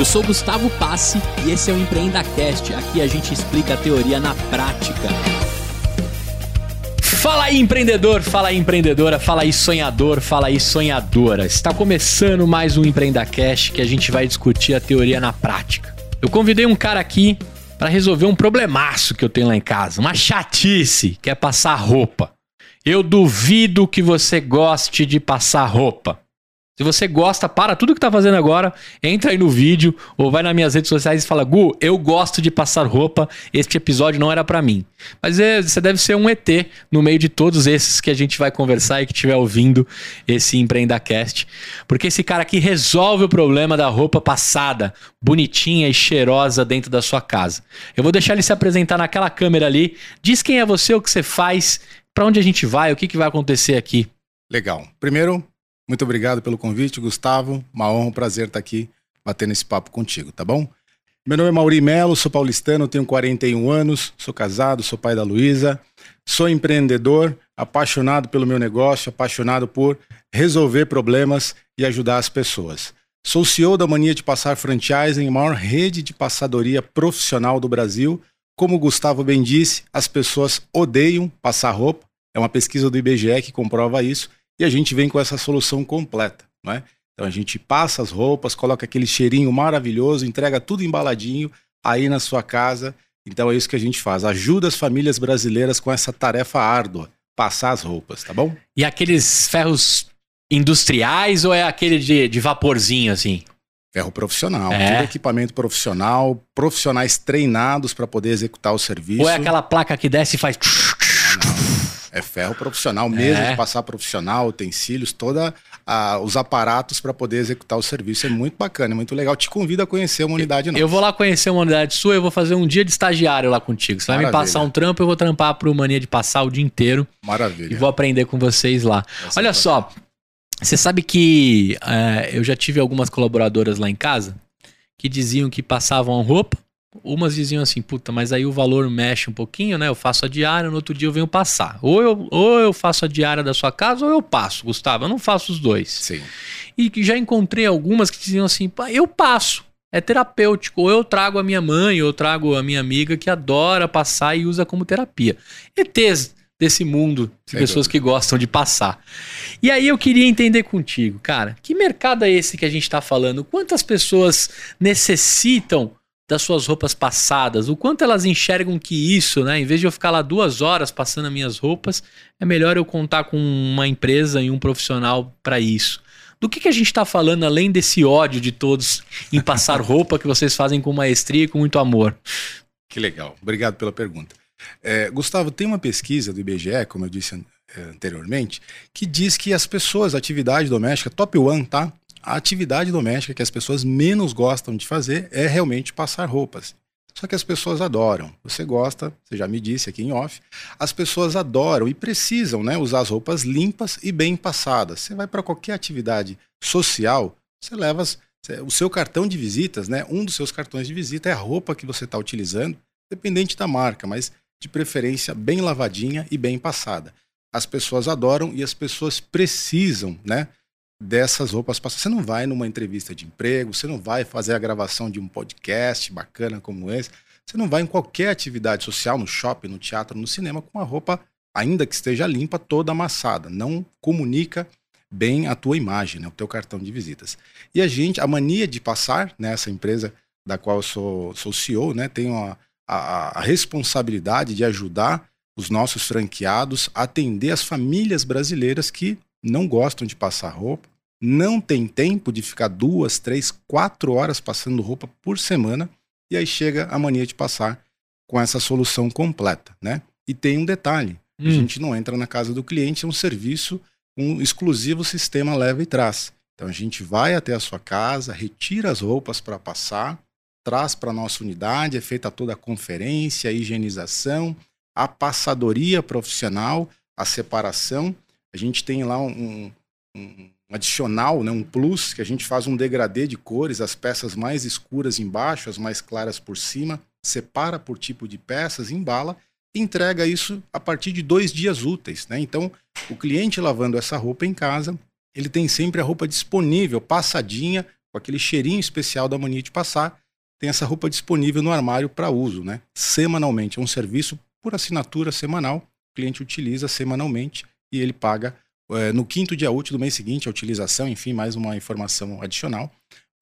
Eu sou Gustavo Passe e esse é o EmpreendaCast. Aqui a gente explica a teoria na prática. Fala aí, empreendedor, fala aí, empreendedora, fala aí, sonhador, fala aí, sonhadora. Está começando mais um EmpreendaCast que a gente vai discutir a teoria na prática. Eu convidei um cara aqui para resolver um problemaço que eu tenho lá em casa, uma chatice, que é passar roupa. Eu duvido que você goste de passar roupa. Se você gosta, para tudo que tá fazendo agora, entra aí no vídeo ou vai nas minhas redes sociais e fala: Gu, eu gosto de passar roupa, este episódio não era para mim. Mas é, você deve ser um ET no meio de todos esses que a gente vai conversar e que estiver ouvindo esse EmpreendaCast. Porque esse cara aqui resolve o problema da roupa passada, bonitinha e cheirosa dentro da sua casa. Eu vou deixar ele se apresentar naquela câmera ali. Diz quem é você, o que você faz, para onde a gente vai, o que, que vai acontecer aqui. Legal. Primeiro, muito obrigado pelo convite, Gustavo. Uma honra, um prazer estar aqui batendo esse papo contigo, tá bom? Meu nome é Mauri Melo, sou paulistano, tenho 41 anos, sou casado, sou pai da Luísa, sou empreendedor, apaixonado pelo meu negócio, apaixonado por resolver problemas e ajudar as pessoas. Sou CEO da Mania de Passar Franchising, maior rede de passadoria profissional do Brasil. Como o Gustavo bem disse, as pessoas odeiam passar roupa. É uma pesquisa do IBGE que comprova isso e a gente vem com essa solução completa, não é? Então a gente passa as roupas, coloca aquele cheirinho maravilhoso, entrega tudo embaladinho aí na sua casa. Então é isso que a gente faz, ajuda as famílias brasileiras com essa tarefa árdua, passar as roupas, tá bom? E aqueles ferros industriais ou é aquele de, de vaporzinho assim? Ferro profissional, é. tudo equipamento profissional, profissionais treinados para poder executar o serviço. Ou é aquela placa que desce e faz. É ferro profissional mesmo, é. de passar profissional, utensílios, todos os aparatos para poder executar o serviço. É muito bacana, é muito legal. Te convido a conhecer uma unidade nossa. Eu vou lá conhecer uma unidade sua, eu vou fazer um dia de estagiário lá contigo. Você vai Maravilha. me passar um trampo, eu vou trampar pro Mania de passar o dia inteiro. Maravilha. E vou aprender com vocês lá. Essa Olha só, você sabe que é, eu já tive algumas colaboradoras lá em casa que diziam que passavam roupa Umas diziam assim, puta, mas aí o valor mexe um pouquinho, né? Eu faço a diária, no outro dia eu venho passar. Ou eu, ou eu faço a diária da sua casa, ou eu passo, Gustavo. Eu não faço os dois. Sim. E já encontrei algumas que diziam assim, eu passo. É terapêutico. Ou eu trago a minha mãe, ou eu trago a minha amiga que adora passar e usa como terapia. ETs desse mundo de Sem pessoas dúvida. que gostam de passar. E aí eu queria entender contigo, cara, que mercado é esse que a gente está falando? Quantas pessoas necessitam das suas roupas passadas, o quanto elas enxergam que isso, né? Em vez de eu ficar lá duas horas passando as minhas roupas, é melhor eu contar com uma empresa e um profissional para isso. Do que, que a gente está falando além desse ódio de todos em passar roupa que vocês fazem com maestria e com muito amor? Que legal, obrigado pela pergunta. É, Gustavo, tem uma pesquisa do IBGE, como eu disse é, anteriormente, que diz que as pessoas, atividade doméstica, top one, tá? A atividade doméstica que as pessoas menos gostam de fazer é realmente passar roupas. Só que as pessoas adoram. Você gosta, você já me disse aqui em off, as pessoas adoram e precisam né, usar as roupas limpas e bem passadas. Você vai para qualquer atividade social, você leva o seu cartão de visitas, né? Um dos seus cartões de visita é a roupa que você está utilizando, dependente da marca, mas de preferência bem lavadinha e bem passada. As pessoas adoram e as pessoas precisam, né? Dessas roupas passadas. Você não vai numa entrevista de emprego, você não vai fazer a gravação de um podcast bacana como esse, você não vai em qualquer atividade social, no shopping, no teatro, no cinema, com a roupa, ainda que esteja limpa, toda amassada. Não comunica bem a tua imagem, né, o teu cartão de visitas. E a gente, a mania de passar nessa né, empresa da qual eu sou, sou CEO, né, tenho a, a, a responsabilidade de ajudar os nossos franqueados a atender as famílias brasileiras que não gostam de passar roupa, não tem tempo de ficar duas, três, quatro horas passando roupa por semana, e aí chega a mania de passar com essa solução completa, né? E tem um detalhe: hum. a gente não entra na casa do cliente, é um serviço, um exclusivo sistema leva e traz. Então a gente vai até a sua casa, retira as roupas para passar, traz para a nossa unidade, é feita toda a conferência, a higienização, a passadoria profissional, a separação. A gente tem lá um, um adicional, né, um plus, que a gente faz um degradê de cores, as peças mais escuras embaixo, as mais claras por cima, separa por tipo de peças, embala e entrega isso a partir de dois dias úteis. Né? Então, o cliente lavando essa roupa em casa, ele tem sempre a roupa disponível, passadinha, com aquele cheirinho especial da mania de passar, tem essa roupa disponível no armário para uso, né? Semanalmente. É um serviço por assinatura semanal. O cliente utiliza semanalmente e ele paga é, no quinto dia útil do mês seguinte a utilização, enfim, mais uma informação adicional.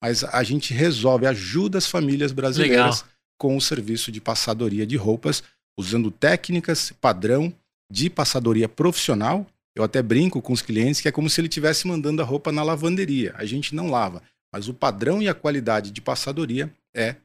Mas a gente resolve, ajuda as famílias brasileiras Legal. com o serviço de passadoria de roupas, usando técnicas padrão de passadoria profissional. Eu até brinco com os clientes que é como se ele estivesse mandando a roupa na lavanderia. A gente não lava, mas o padrão e a qualidade de passadoria é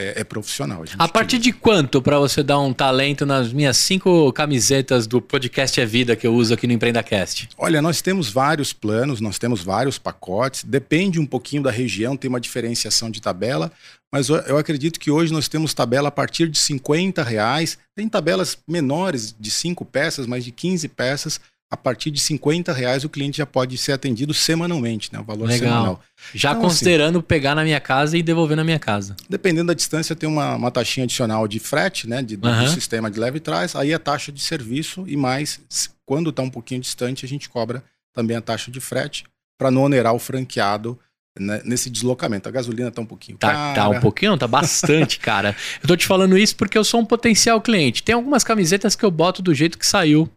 é, é, profissional. A, a partir de quanto para você dar um talento nas minhas cinco camisetas do podcast É Vida que eu uso aqui no EmpreendaCast? Olha, nós temos vários planos, nós temos vários pacotes, depende um pouquinho da região, tem uma diferenciação de tabela, mas eu acredito que hoje nós temos tabela a partir de 50 reais, tem tabelas menores de 5 peças, mas de 15 peças, a partir de 50 reais o cliente já pode ser atendido semanalmente, né? O valor Legal. semanal. Já então, assim, considerando assim, pegar na minha casa e devolver na minha casa. Dependendo da distância, tem uma, uma taxinha adicional de frete, né? De, uhum. Do sistema de leve e trás, aí a taxa de serviço e mais, quando está um pouquinho distante, a gente cobra também a taxa de frete para não onerar o franqueado né, nesse deslocamento. A gasolina está um pouquinho tá, cara. Tá um pouquinho, tá bastante, cara. Eu tô te falando isso porque eu sou um potencial cliente. Tem algumas camisetas que eu boto do jeito que saiu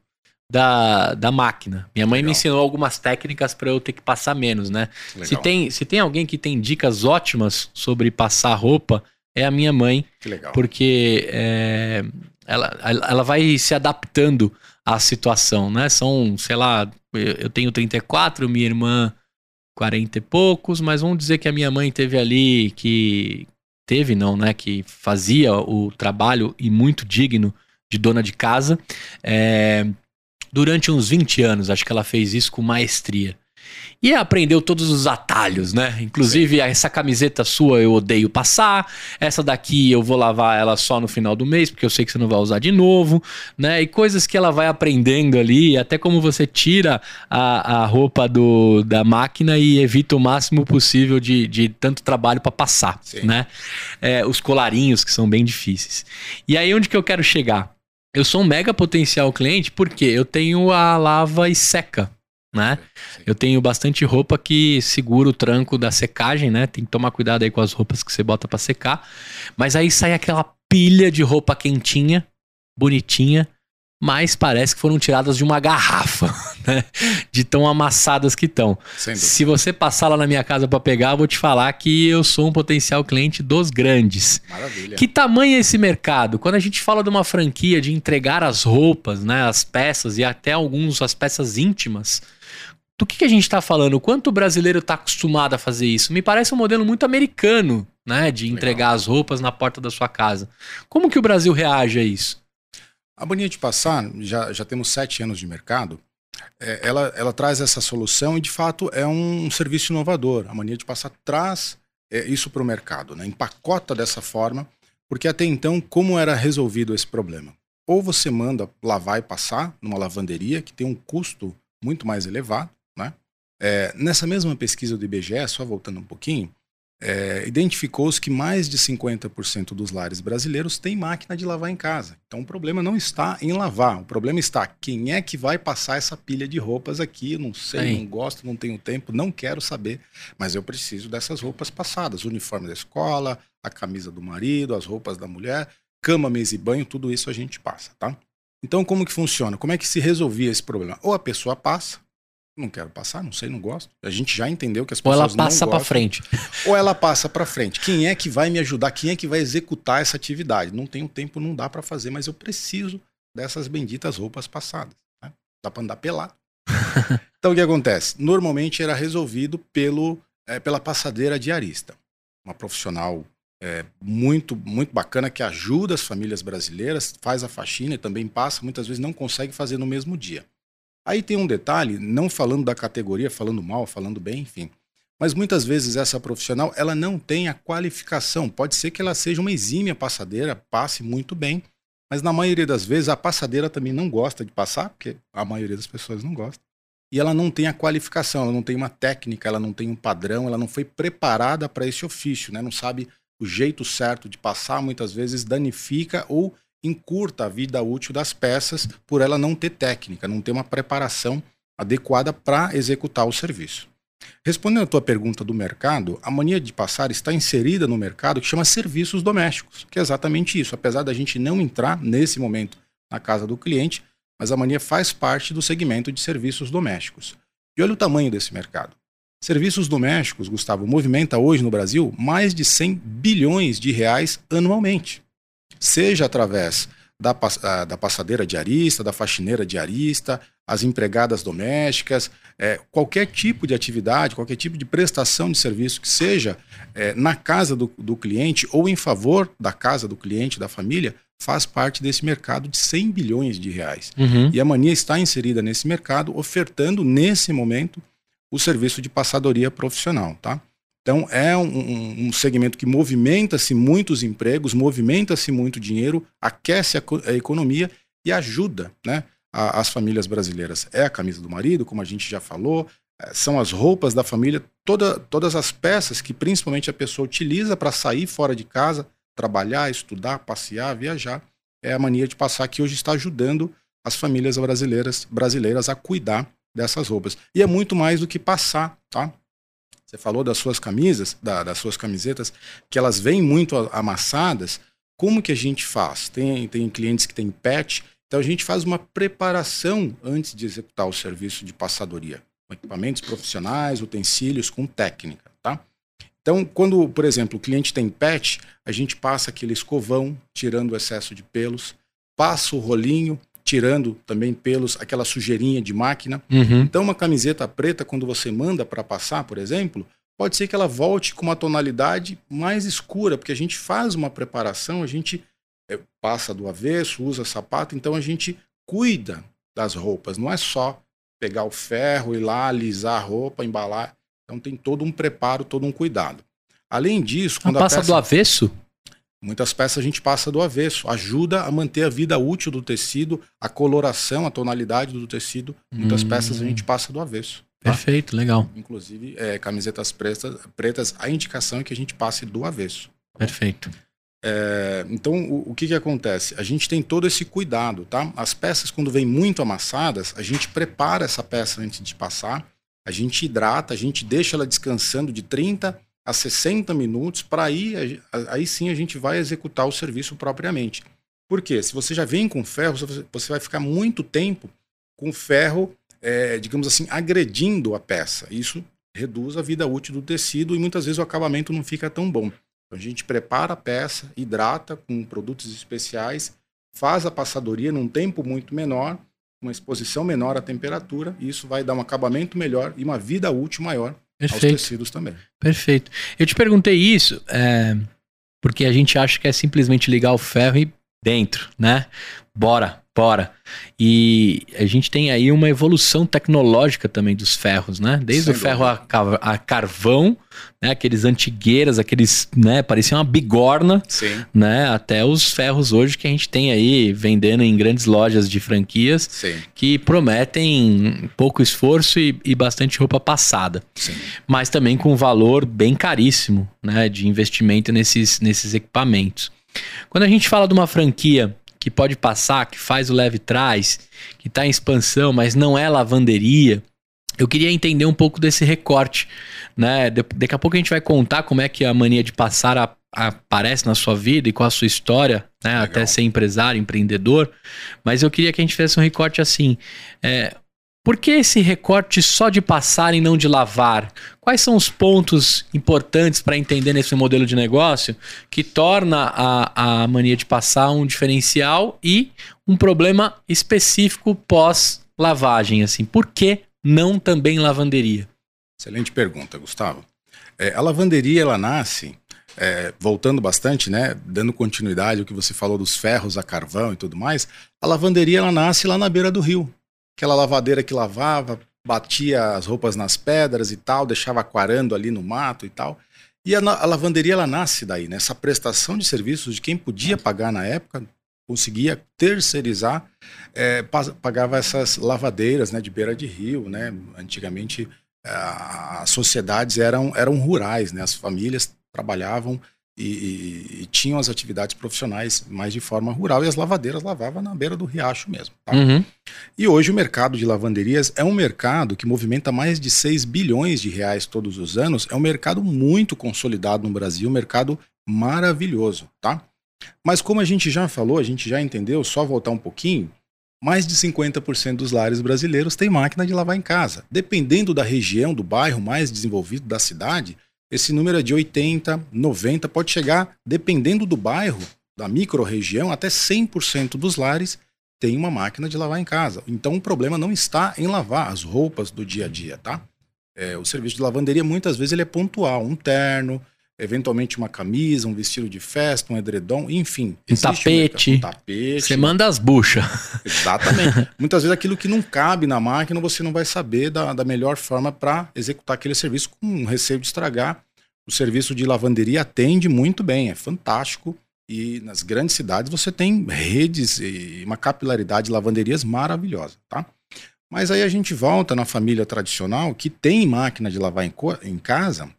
da, da máquina. Minha mãe Legal. me ensinou algumas técnicas para eu ter que passar menos, né? Se tem, se tem alguém que tem dicas ótimas sobre passar roupa, é a minha mãe. Que legal. Porque é, ela, ela vai se adaptando à situação, né? São, sei lá, eu tenho 34, minha irmã 40 e poucos, mas vamos dizer que a minha mãe teve ali que. Teve, não, né? Que fazia o trabalho e muito digno de dona de casa. É, durante uns 20 anos. Acho que ela fez isso com maestria. E aprendeu todos os atalhos, né? Inclusive, Sim. essa camiseta sua eu odeio passar. Essa daqui eu vou lavar ela só no final do mês, porque eu sei que você não vai usar de novo, né? E coisas que ela vai aprendendo ali, até como você tira a, a roupa do, da máquina e evita o máximo possível de, de tanto trabalho para passar, Sim. né? É, os colarinhos que são bem difíceis. E aí, onde que eu quero chegar? Eu sou um mega potencial cliente porque eu tenho a lava e seca, né? Sim. Eu tenho bastante roupa que segura o tranco da secagem, né? Tem que tomar cuidado aí com as roupas que você bota para secar. Mas aí sai aquela pilha de roupa quentinha, bonitinha, mas parece que foram tiradas de uma garrafa, né? De tão amassadas que estão. Se você passar lá na minha casa para pegar, eu vou te falar que eu sou um potencial cliente dos grandes. Maravilha. Que tamanho é esse mercado? Quando a gente fala de uma franquia de entregar as roupas, né, as peças e até alguns as peças íntimas, do que, que a gente está falando? Quanto o brasileiro está acostumado a fazer isso? Me parece um modelo muito americano, né, de entregar Legal. as roupas na porta da sua casa. Como que o Brasil reage a isso? A Boninha de Passar, já, já temos sete anos de mercado, ela, ela traz essa solução e, de fato, é um, um serviço inovador. A Mania de Passar traz é, isso para o mercado, né? empacota dessa forma, porque até então, como era resolvido esse problema? Ou você manda lavar e passar numa lavanderia, que tem um custo muito mais elevado, né? É, nessa mesma pesquisa do IBGE, só voltando um pouquinho, é, identificou-se que mais de 50% dos lares brasileiros têm máquina de lavar em casa. Então o problema não está em lavar, o problema está quem é que vai passar essa pilha de roupas aqui. Eu não sei, Aí. não gosto, não tenho tempo, não quero saber, mas eu preciso dessas roupas passadas: o uniforme da escola, a camisa do marido, as roupas da mulher, cama, mesa e banho, tudo isso a gente passa, tá? Então como que funciona? Como é que se resolvia esse problema? Ou a pessoa passa, não quero passar, não sei, não gosto. A gente já entendeu que as pessoas Ou ela passa para frente. Ou ela passa para frente. Quem é que vai me ajudar? Quem é que vai executar essa atividade? Não tenho tempo, não dá para fazer, mas eu preciso dessas benditas roupas passadas. Né? Dá para andar pelado. então o que acontece? Normalmente era resolvido pelo, é, pela passadeira diarista, uma profissional é, muito muito bacana que ajuda as famílias brasileiras, faz a faxina e também passa, muitas vezes não consegue fazer no mesmo dia. Aí tem um detalhe, não falando da categoria, falando mal, falando bem, enfim. Mas muitas vezes essa profissional, ela não tem a qualificação. Pode ser que ela seja uma exímia passadeira, passe muito bem, mas na maioria das vezes a passadeira também não gosta de passar, porque a maioria das pessoas não gosta. E ela não tem a qualificação, ela não tem uma técnica, ela não tem um padrão, ela não foi preparada para esse ofício, né? Não sabe o jeito certo de passar, muitas vezes danifica ou encurta a vida útil das peças por ela não ter técnica, não ter uma preparação adequada para executar o serviço. Respondendo a tua pergunta do mercado, a mania de passar está inserida no mercado que chama serviços domésticos, que é exatamente isso. Apesar da gente não entrar nesse momento na casa do cliente, mas a mania faz parte do segmento de serviços domésticos. E olha o tamanho desse mercado. Serviços domésticos, Gustavo, movimenta hoje no Brasil mais de 100 bilhões de reais anualmente. Seja através da, ah, da passadeira diarista, da faxineira diarista, as empregadas domésticas, é, qualquer tipo de atividade, qualquer tipo de prestação de serviço que seja é, na casa do, do cliente ou em favor da casa do cliente, da família, faz parte desse mercado de 100 bilhões de reais. Uhum. E a Mania está inserida nesse mercado, ofertando nesse momento o serviço de passadoria profissional, tá? Então é um, um segmento que movimenta-se muitos empregos, movimenta-se muito dinheiro, aquece a, a economia e ajuda, né, a, as famílias brasileiras. É a camisa do marido, como a gente já falou, é, são as roupas da família, toda, todas as peças que principalmente a pessoa utiliza para sair fora de casa, trabalhar, estudar, passear, viajar. É a mania de passar que hoje está ajudando as famílias brasileiras, brasileiras a cuidar dessas roupas. E é muito mais do que passar, tá? Você falou das suas camisas, da, das suas camisetas, que elas vêm muito amassadas. Como que a gente faz? Tem, tem clientes que têm pet, então a gente faz uma preparação antes de executar o serviço de passadoria. Com equipamentos profissionais, utensílios, com técnica, tá? Então, quando, por exemplo, o cliente tem pet, a gente passa aquele escovão, tirando o excesso de pelos, passa o rolinho, tirando também pelos, aquela sujeirinha de máquina. Uhum. Então, uma camiseta preta, quando você manda para passar, por exemplo, pode ser que ela volte com uma tonalidade mais escura, porque a gente faz uma preparação, a gente é, passa do avesso, usa sapato, então a gente cuida das roupas, não é só pegar o ferro, ir lá, alisar a roupa, embalar. Então tem todo um preparo, todo um cuidado. Além disso, quando a passa peça... do avesso? Muitas peças a gente passa do avesso, ajuda a manter a vida útil do tecido, a coloração, a tonalidade do tecido. Muitas hum. peças a gente passa do avesso. Tá? Perfeito, legal. Inclusive, é, camisetas pretas, pretas, a indicação é que a gente passe do avesso. Perfeito. É, então, o, o, que, que acontece? A gente tem todo esse cuidado, tá? As peças, quando vêm muito amassadas, a gente prepara essa peça antes de passar, a gente hidrata, a gente deixa ela descansando de 30 a 60 minutos, para aí, aí sim a gente vai executar o serviço propriamente. Por quê? Se você já vem com ferro, você vai ficar muito tempo com ferro, é, digamos assim, agredindo a peça. Isso reduz a vida útil do tecido e muitas vezes o acabamento não fica tão bom. Então a gente prepara a peça, hidrata com produtos especiais, faz a passadoria num tempo muito menor, uma exposição menor à temperatura, e isso vai dar um acabamento melhor e uma vida útil maior Perfeito. aos tecidos também. Perfeito. Eu te perguntei isso é, porque a gente acha que é simplesmente ligar o ferro e dentro, né? Bora, bora. E a gente tem aí uma evolução tecnológica também dos ferros, né? Desde Sem o ferro a, a, carvão, né? Aqueles antigueiras, aqueles, né? Pareciam uma bigorna, Sim. né? Até os ferros hoje que a gente tem aí vendendo em grandes lojas de franquias Sim. que prometem pouco esforço e, e bastante roupa passada. Sim. Mas também com um valor bem caríssimo, né? De investimento nesses, nesses equipamentos. Quando a gente fala de uma franquia que pode passar, que faz o leve trás, que está em expansão, mas não é lavanderia. Eu queria entender um pouco desse recorte, né? Daqui a pouco a gente vai contar como é que a mania de passar a, a, aparece na sua vida e qual a sua história, né? Até ser empresário, empreendedor. Mas eu queria que a gente fizesse um recorte assim. É, por que esse recorte só de passar e não de lavar? Quais são os pontos importantes para entender nesse modelo de negócio que torna a, a mania de passar um diferencial e um problema específico pós-lavagem? Assim, por que não também lavanderia? Excelente pergunta, Gustavo. É, a lavanderia ela nasce é, voltando bastante, né, dando continuidade ao que você falou dos ferros a carvão e tudo mais, a lavanderia ela nasce lá na beira do rio aquela lavadeira que lavava, batia as roupas nas pedras e tal, deixava aquarando ali no mato e tal. E a, a lavanderia ela nasce daí, né? Essa prestação de serviços de quem podia pagar na época, conseguia terceirizar, é, pagava essas lavadeiras né, de beira de rio. Né? Antigamente as sociedades eram, eram rurais, né? as famílias trabalhavam e, e, e, tinham as atividades profissionais mais de forma rural e as lavadeiras lavavam na beira do riacho mesmo. Tá? Uhum. E hoje o mercado de lavanderias é um mercado que movimenta mais de 6 bilhões de reais todos os anos. É um mercado muito consolidado no Brasil, um mercado maravilhoso, tá? Mas como a gente já falou, a gente já entendeu, só voltar um pouquinho, mais de 50% dos lares brasileiros têm máquina de lavar em casa. Dependendo da região, do bairro mais desenvolvido da cidade, esse número é de 80, 90, pode chegar, dependendo do bairro, da micro-região, até 100% dos lares tem uma máquina de lavar em casa. Então o problema não está em lavar as roupas do dia a dia, tá? É, o serviço de lavanderia muitas vezes ele é pontual, um terno, eventualmente uma camisa, um vestido de festa, um edredom, enfim. Um tapete. Um, um tapete. Você manda as buchas. Exatamente. Muitas vezes aquilo que não cabe na máquina você não vai saber da, da melhor forma para executar aquele serviço com receio de estragar. O serviço de lavanderia atende muito bem, é fantástico. E nas grandes cidades você tem redes e uma capilaridade de lavanderias maravilhosa, tá? Mas aí a gente volta na família tradicional que tem máquina de lavar em, em casa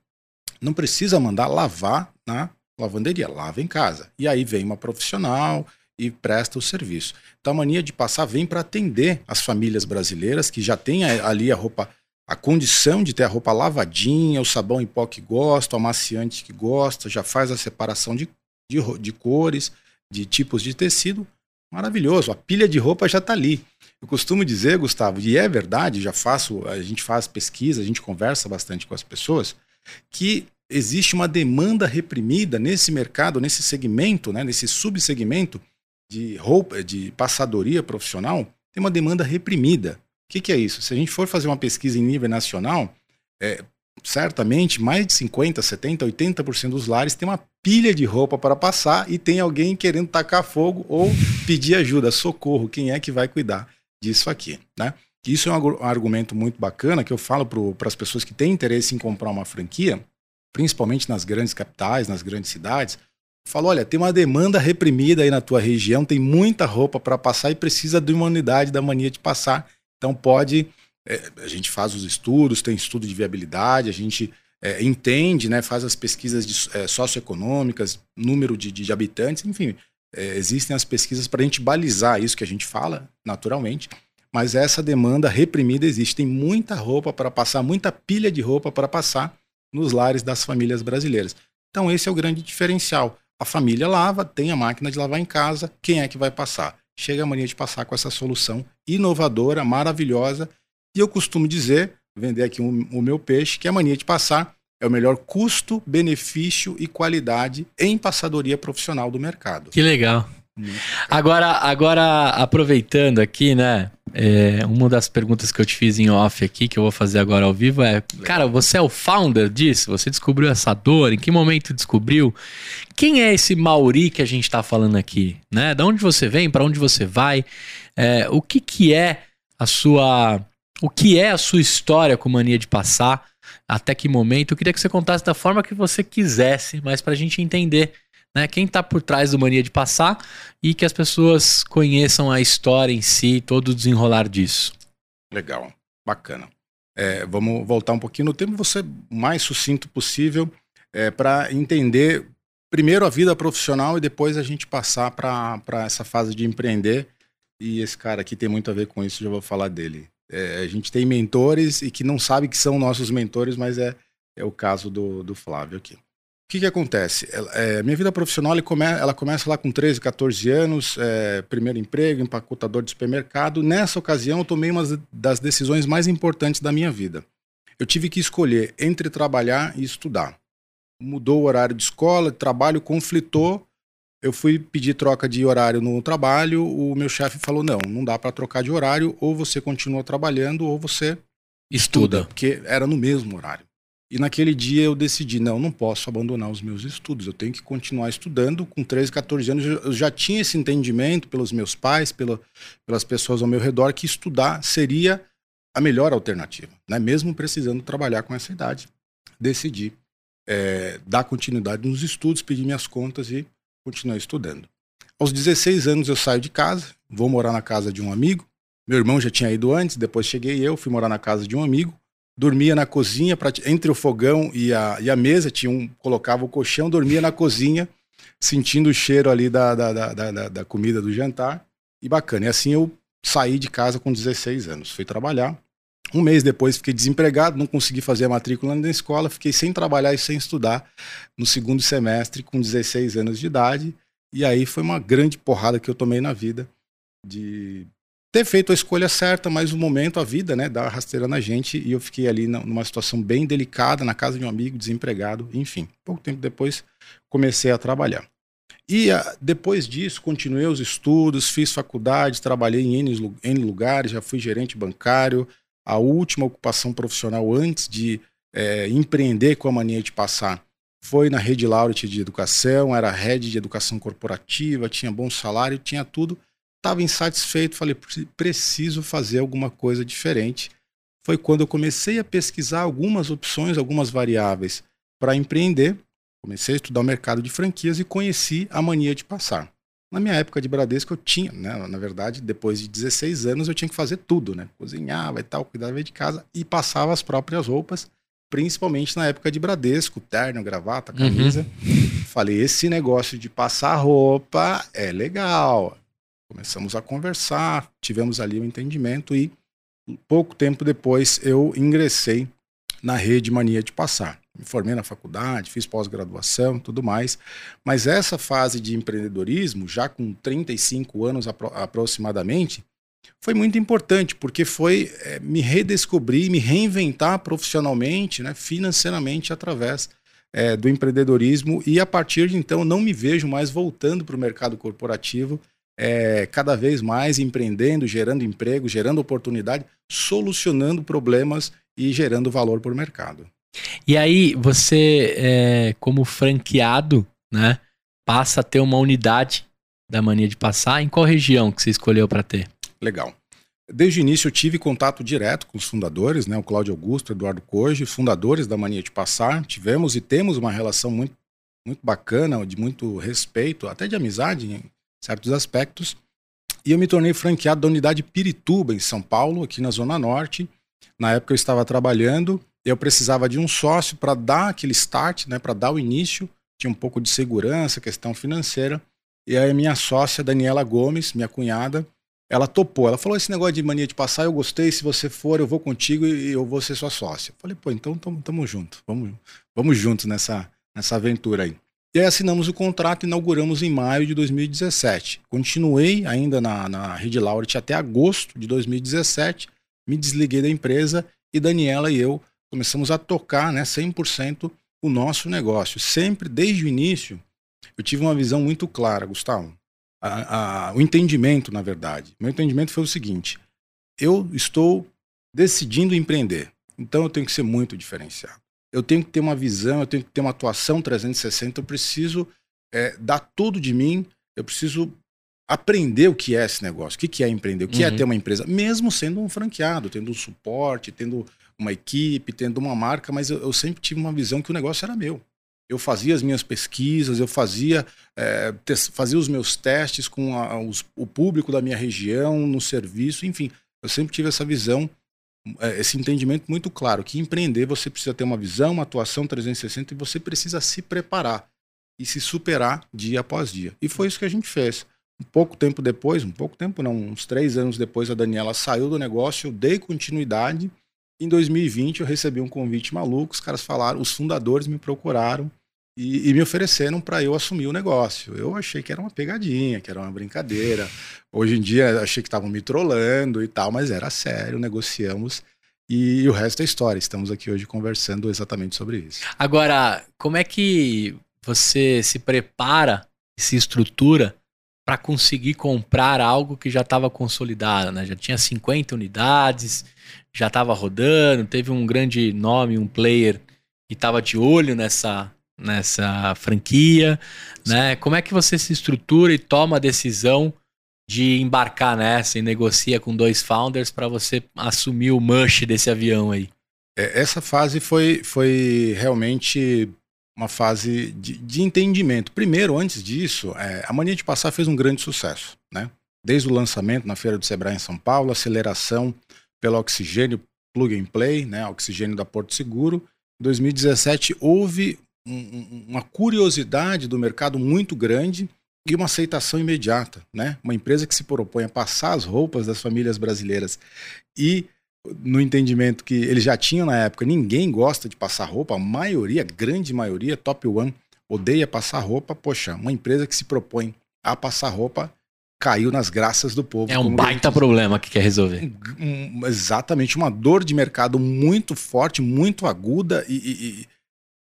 não precisa mandar lavar na lavanderia, lava em casa. E aí vem uma profissional e presta o serviço. Então a mania de passar vem para atender as famílias brasileiras que já têm ali a roupa, a condição de ter a roupa lavadinha, o sabão em pó que gosta, o amaciante que gosta, já faz a separação de, de, de cores, de tipos de tecido. Maravilhoso, a pilha de roupa já está ali. Eu costumo dizer, Gustavo, e é verdade, já faço, a gente faz pesquisa, a gente conversa bastante com as pessoas, que existe uma demanda reprimida nesse mercado, nesse segmento, né, nesse subsegmento de roupa, de passadoria profissional, tem uma demanda reprimida. O que, que é isso? Se a gente for fazer uma pesquisa em nível nacional, é, certamente mais de 50, 70, 80% dos lares tem uma pilha de roupa para passar e tem alguém querendo tacar fogo ou pedir ajuda, socorro, quem é que vai cuidar disso aqui, né? Isso é um argumento muito bacana que eu falo para as pessoas que têm interesse em comprar uma franquia, principalmente nas grandes capitais, nas grandes cidades, falou: olha, tem uma demanda reprimida aí na tua região, tem muita roupa para passar e precisa de uma unidade da mania de passar. Então pode. É, a gente faz os estudos, tem estudo de viabilidade, a gente é, entende, né, faz as pesquisas de, é, socioeconômicas, número de, de, de habitantes, enfim, existem as pesquisas para a gente balizar isso que a gente fala, naturalmente. Mas essa demanda reprimida existe. Tem muita roupa para passar, muita pilha de roupa para passar nos lares das famílias brasileiras. Então, esse é o grande diferencial. A família lava, tem a máquina de lavar em casa, quem é que vai passar? Chega a mania de passar com essa solução inovadora, maravilhosa. E eu costumo dizer, vender aqui um, o meu peixe, que a mania de passar é o melhor custo, benefício e qualidade em passadoria profissional do mercado. Que legal. Agora, agora aproveitando aqui, né? É, uma das perguntas que eu te fiz em off aqui, que eu vou fazer agora ao vivo, é: Cara, você é o founder disso? Você descobriu essa dor? Em que momento descobriu? Quem é esse Mauri que a gente está falando aqui? Né? Da onde você vem? Para onde você vai? É, o que, que é a sua. O que é a sua história com mania de passar? Até que momento? Eu queria que você contasse da forma que você quisesse, mas para a gente entender né? Quem está por trás do Mania de Passar e que as pessoas conheçam a história em si, todo o desenrolar disso. Legal, bacana. É, vamos voltar um pouquinho no tempo, você mais sucinto possível é, para entender primeiro a vida profissional e depois a gente passar para essa fase de empreender. E esse cara aqui tem muito a ver com isso, já vou falar dele. É, a gente tem mentores e que não sabe que são nossos mentores, mas é, é o caso do, do Flávio aqui. O que, que acontece? É, minha vida profissional come, ela começa lá com 13, 14 anos, é, primeiro emprego, empacotador de supermercado. Nessa ocasião, eu tomei uma das decisões mais importantes da minha vida. Eu tive que escolher entre trabalhar e estudar. Mudou o horário de escola, trabalho, conflitou. Eu fui pedir troca de horário no trabalho. O meu chefe falou: não, não dá para trocar de horário. Ou você continua trabalhando, ou você estuda, estuda porque era no mesmo horário. E naquele dia eu decidi, não, não posso abandonar os meus estudos, eu tenho que continuar estudando. Com 13, 14 anos eu já tinha esse entendimento pelos meus pais, pela, pelas pessoas ao meu redor, que estudar seria a melhor alternativa, né? mesmo precisando trabalhar com essa idade. Decidi é, dar continuidade nos estudos, pedir minhas contas e continuar estudando. Aos 16 anos eu saio de casa, vou morar na casa de um amigo. Meu irmão já tinha ido antes, depois cheguei eu, fui morar na casa de um amigo dormia na cozinha, entre o fogão e a, e a mesa, tinha um, colocava o colchão, dormia na cozinha, sentindo o cheiro ali da, da, da, da, da comida do jantar. E bacana. E assim eu saí de casa com 16 anos. Fui trabalhar. Um mês depois fiquei desempregado, não consegui fazer a matrícula na escola, fiquei sem trabalhar e sem estudar no segundo semestre com 16 anos de idade. E aí foi uma grande porrada que eu tomei na vida de ter feito a escolha certa, mas o momento, a vida, né, dá rasteira na gente e eu fiquei ali numa situação bem delicada, na casa de um amigo, desempregado, enfim. Pouco tempo depois comecei a trabalhar. E ah, depois disso, continuei os estudos, fiz faculdade, trabalhei em N, lugares, já fui gerente bancário. A última ocupação profissional antes de é, empreender com a mania de passar foi na rede Laureate de educação, era rede de educação corporativa, tinha bom salário, tinha tudo estava insatisfeito, falei, preciso fazer alguma coisa diferente. Foi quando eu comecei a pesquisar algumas opções, algumas variáveis para empreender. Comecei a estudar o mercado de franquias e conheci a mania de passar. Na minha época de Bradesco, eu tinha, né, na verdade, depois de 16 anos, eu tinha que fazer tudo, né? Cozinhava e tal, cuidava de casa e passava as próprias roupas, principalmente na época de Bradesco, terno, gravata, camisa. Uhum. Falei, esse negócio de passar roupa é legal. Começamos a conversar, tivemos ali um entendimento e pouco tempo depois eu ingressei na rede Mania de Passar. Me formei na faculdade, fiz pós-graduação, tudo mais. Mas essa fase de empreendedorismo, já com 35 anos apro aproximadamente, foi muito importante, porque foi é, me redescobrir, me reinventar profissionalmente, né, financeiramente, através é, do empreendedorismo. E a partir de então, não me vejo mais voltando para o mercado corporativo é, cada vez mais empreendendo, gerando emprego, gerando oportunidade, solucionando problemas e gerando valor para o mercado. E aí, você, é, como franqueado, né, passa a ter uma unidade da mania de passar. Em qual região que você escolheu para ter? Legal. Desde o início eu tive contato direto com os fundadores, né, o Cláudio Augusto, Eduardo Coge, fundadores da Mania de Passar. Tivemos e temos uma relação muito, muito bacana, de muito respeito, até de amizade certos aspectos. E eu me tornei franqueado da unidade Pirituba, em São Paulo, aqui na Zona Norte. Na época eu estava trabalhando, eu precisava de um sócio para dar aquele start, né, para dar o início. Tinha um pouco de segurança, questão financeira. E aí a minha sócia, Daniela Gomes, minha cunhada, ela topou. Ela falou: esse negócio de mania de passar, eu gostei. Se você for, eu vou contigo e eu vou ser sua sócia. Eu falei: pô, então tamo, tamo junto. Vamos, vamos juntos nessa, nessa aventura aí. E aí assinamos o contrato e inauguramos em maio de 2017. Continuei ainda na, na Rede Lauret até agosto de 2017, me desliguei da empresa e Daniela e eu começamos a tocar né, 100% o nosso negócio. Sempre, desde o início, eu tive uma visão muito clara, Gustavo. A, a, o entendimento, na verdade. Meu entendimento foi o seguinte: eu estou decidindo empreender, então eu tenho que ser muito diferenciado eu tenho que ter uma visão, eu tenho que ter uma atuação 360, eu preciso é, dar tudo de mim, eu preciso aprender o que é esse negócio, o que, é empreender, o que é uhum. é ter uma empresa, mesmo sendo um franqueado, tendo um suporte, tendo uma equipe, tendo uma marca, mas eu, eu sempre tive uma visão que o negócio era meu. Eu fazia as minhas pesquisas, eu fazia, é, fazia os meus testes com a, os, o público da minha região, no serviço, enfim. Eu sempre tive essa visão esse entendimento muito claro que empreender você precisa ter uma visão, uma atuação 360 e você precisa se preparar e se superar dia após dia. E foi isso que a gente fez. Um pouco tempo depois, um pouco tempo não, uns três anos depois, a Daniela saiu do negócio, eu dei continuidade. Em 2020 eu recebi um convite maluco, os caras falaram, os fundadores me procuraram e, e me ofereceram para eu assumir o negócio. Eu achei que era uma pegadinha, que era uma brincadeira. Hoje em dia achei que estavam me trollando e tal, mas era sério, negociamos. E o resto é história. Estamos aqui hoje conversando exatamente sobre isso. Agora, como é que você se prepara e se estrutura para conseguir comprar algo que já estava consolidado, né? Já tinha 50 unidades, já estava rodando, teve um grande nome, um player que estava de olho nessa nessa franquia, né? Como é que você se estrutura e toma a decisão de embarcar nessa e negocia com dois founders para você assumir o mush desse avião aí? É, essa fase foi, foi realmente uma fase de, de entendimento. Primeiro, antes disso, é, a Mania de Passar fez um grande sucesso, né? Desde o lançamento na Feira do Sebrae em São Paulo, aceleração pelo oxigênio plug and play, né, oxigênio da Porto Seguro. Em 2017 houve um, uma curiosidade do mercado muito grande e uma aceitação imediata, né? Uma empresa que se propõe a passar as roupas das famílias brasileiras e no entendimento que eles já tinham na época, ninguém gosta de passar roupa, a maioria, a grande maioria, top one, odeia passar roupa. Poxa, uma empresa que se propõe a passar roupa caiu nas graças do povo. É um baita problema que quer resolver. Um, um, exatamente, uma dor de mercado muito forte, muito aguda e, e, e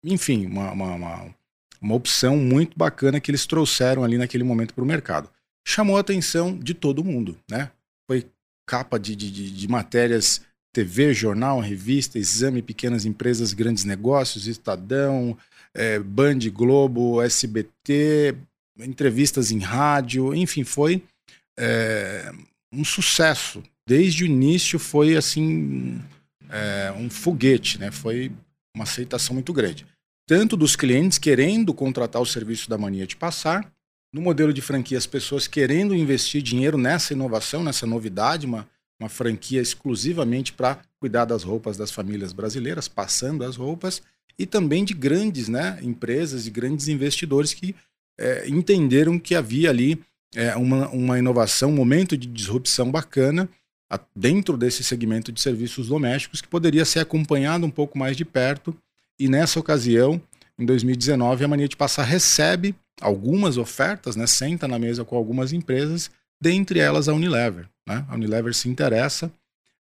enfim, uma, uma, uma, uma, opção muito bacana que eles trouxeram ali naquele momento para o mercado. Chamou a atenção de todo mundo, né? Foi capa de, de, de matérias TV, jornal, revista, exame, pequenas empresas, grandes negócios, Estadão, é, Band, Globo, SBT, entrevistas em rádio, enfim, foi é, um sucesso. Desde o início foi assim é, um foguete, né? Foi uma aceitação muito grande. Tanto dos clientes querendo contratar o serviço da mania de passar, no modelo de franquia, as pessoas querendo investir dinheiro nessa inovação, nessa novidade, uma, uma franquia exclusivamente para cuidar das roupas das famílias brasileiras, passando as roupas, e também de grandes né, empresas e grandes investidores que é, entenderam que havia ali é, uma, uma inovação, um momento de disrupção bacana dentro desse segmento de serviços domésticos que poderia ser acompanhado um pouco mais de perto. E nessa ocasião, em 2019, a Mania de Passar recebe algumas ofertas, né, senta na mesa com algumas empresas, dentre elas a Unilever. Né? A Unilever se interessa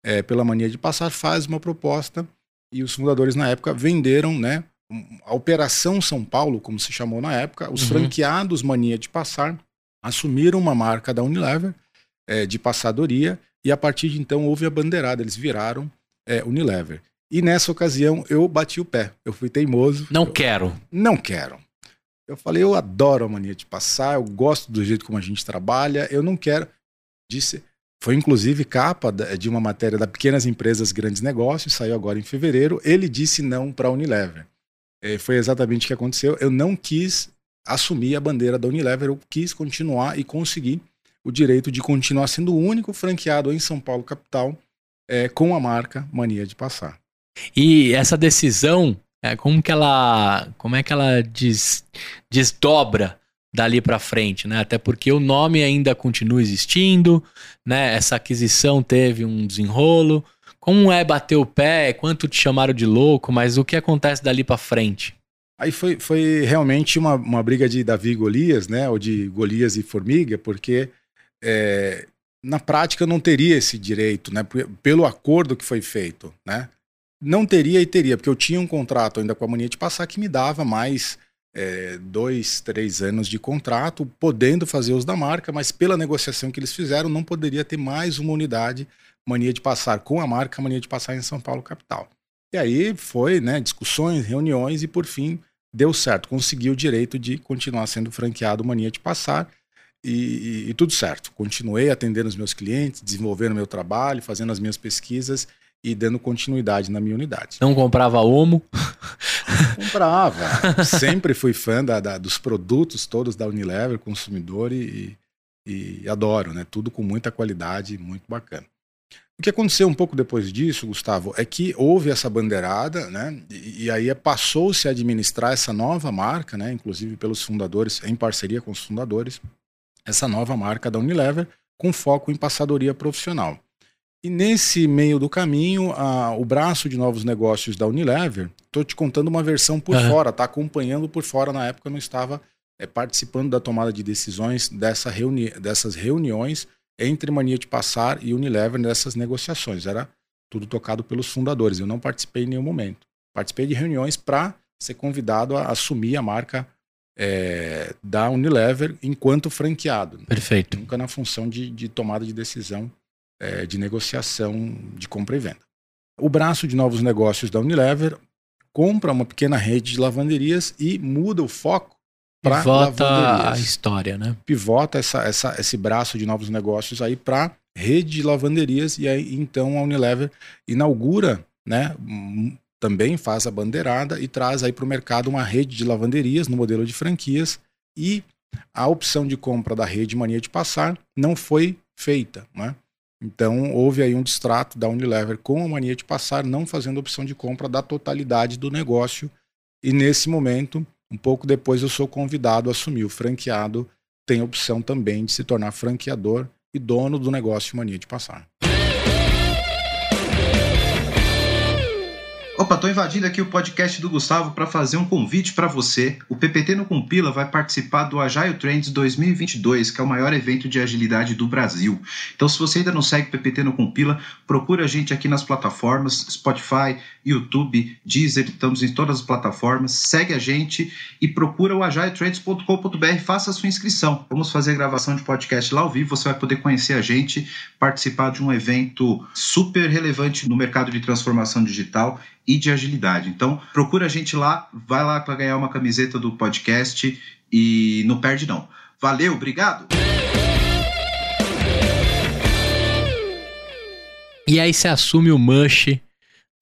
é, pela Mania de Passar, faz uma proposta e os fundadores na época venderam né, a Operação São Paulo, como se chamou na época, os uhum. franqueados Mania de Passar assumiram uma marca da Unilever é, de passadoria e a partir de então houve a bandeirada, eles viraram é, Unilever. E nessa ocasião eu bati o pé, eu fui teimoso. Não eu, quero. Não quero. Eu falei, eu adoro a mania de passar, eu gosto do jeito como a gente trabalha, eu não quero. Disse, foi inclusive capa de uma matéria da Pequenas Empresas Grandes Negócios, saiu agora em fevereiro. Ele disse não para a Unilever. É, foi exatamente o que aconteceu. Eu não quis assumir a bandeira da Unilever, eu quis continuar e conseguir o direito de continuar sendo o único franqueado em São Paulo capital é, com a marca Mania de Passar. E essa decisão, é, como que ela, como é que ela des, desdobra dali para frente, né? Até porque o nome ainda continua existindo, né? Essa aquisição teve um desenrolo. Como é bater o pé? Quanto te chamaram de louco? Mas o que acontece dali para frente? Aí foi, foi realmente uma, uma briga de Davi e Golias, né? Ou de Golias e Formiga, porque é, na prática não teria esse direito, né? Pelo acordo que foi feito, né? Não teria e teria, porque eu tinha um contrato ainda com a mania de passar que me dava mais é, dois, três anos de contrato, podendo fazer uso da marca, mas pela negociação que eles fizeram, não poderia ter mais uma unidade mania de passar com a marca mania de passar em São Paulo capital. E aí foi, né, discussões, reuniões e por fim deu certo, consegui o direito de continuar sendo franqueado mania de passar e, e, e tudo certo. Continuei atendendo os meus clientes, desenvolvendo meu trabalho, fazendo as minhas pesquisas e dando continuidade na minha unidade. Não comprava Omo? Comprava. Sempre fui fã da, da, dos produtos todos da Unilever, consumidor, e, e, adoro, né? Tudo com muita qualidade, muito bacana. O que aconteceu um pouco depois disso, Gustavo, é que houve essa bandeirada, né? E, e aí passou-se a administrar essa nova marca, né? Inclusive pelos fundadores, em parceria com os fundadores, essa nova marca da Unilever, com foco em passadoria profissional. E nesse meio do caminho, a, o braço de novos negócios da Unilever, estou te contando uma versão por uhum. fora, tá acompanhando por fora. Na época eu não estava é, participando da tomada de decisões dessa reuni dessas reuniões entre Mania de Passar e Unilever nessas negociações. Era tudo tocado pelos fundadores. Eu não participei em nenhum momento. Participei de reuniões para ser convidado a assumir a marca é, da Unilever enquanto franqueado. Perfeito. Nunca na função de, de tomada de decisão é, de negociação de compra e venda. O braço de novos negócios da Unilever compra uma pequena rede de lavanderias e muda o foco para Pivota a história, né? Pivota essa, essa, esse braço de novos negócios aí para rede de lavanderias e aí então a Unilever inaugura, né? Também faz a bandeirada e traz aí para o mercado uma rede de lavanderias no modelo de franquias e a opção de compra da rede Mania de Passar não foi feita, né? Então, houve aí um distrato da Unilever com a mania de passar, não fazendo opção de compra da totalidade do negócio. E nesse momento, um pouco depois, eu sou convidado a assumir. O franqueado tem opção também de se tornar franqueador e dono do negócio mania de passar. Opa, tô invadindo aqui o podcast do Gustavo para fazer um convite para você. O PPT no Compila vai participar do Agile Trends 2022, que é o maior evento de agilidade do Brasil. Então, se você ainda não segue o PPT no Compila, procura a gente aqui nas plataformas Spotify, YouTube, Deezer, estamos em todas as plataformas. Segue a gente e procura o agiletrends.com.br, faça a sua inscrição. Vamos fazer a gravação de podcast lá ao vivo, você vai poder conhecer a gente, participar de um evento super relevante no mercado de transformação digital e de agilidade. Então, procura a gente lá, vai lá para ganhar uma camiseta do podcast e não perde não. Valeu, obrigado. E aí você assume o mush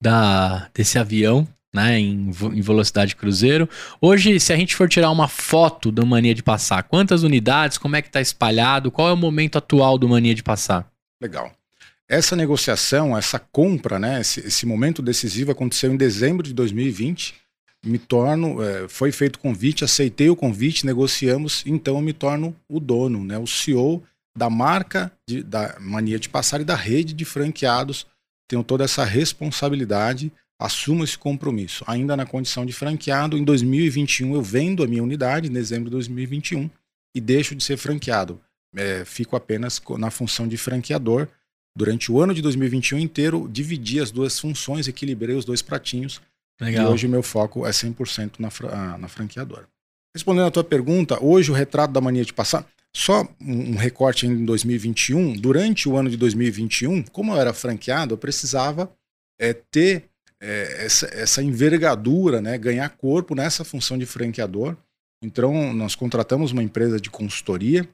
da, desse avião, né, em, em velocidade cruzeiro. Hoje, se a gente for tirar uma foto do Mania de Passar, quantas unidades, como é que está espalhado, qual é o momento atual do Mania de Passar? Legal. Essa negociação, essa compra, né, esse, esse, momento decisivo aconteceu em dezembro de 2020. Me torno, é, foi feito convite, aceitei o convite, negociamos, então eu me torno o dono, né, o CEO da marca de, da Mania de Passar e da rede de franqueados. Tenho toda essa responsabilidade, assumo esse compromisso. Ainda na condição de franqueado, em 2021 eu vendo a minha unidade, em dezembro de 2021, e deixo de ser franqueado. É, fico apenas na função de franqueador durante o ano de 2021 inteiro, dividi as duas funções, equilibrei os dois pratinhos. Legal. E hoje o meu foco é 100% na, ah, na franqueadora. Respondendo à tua pergunta, hoje o retrato da mania de passar, só um recorte em 2021, durante o ano de 2021, como eu era franqueado, eu precisava é, ter é, essa, essa envergadura, né, ganhar corpo nessa função de franqueador. Então, nós contratamos uma empresa de consultoria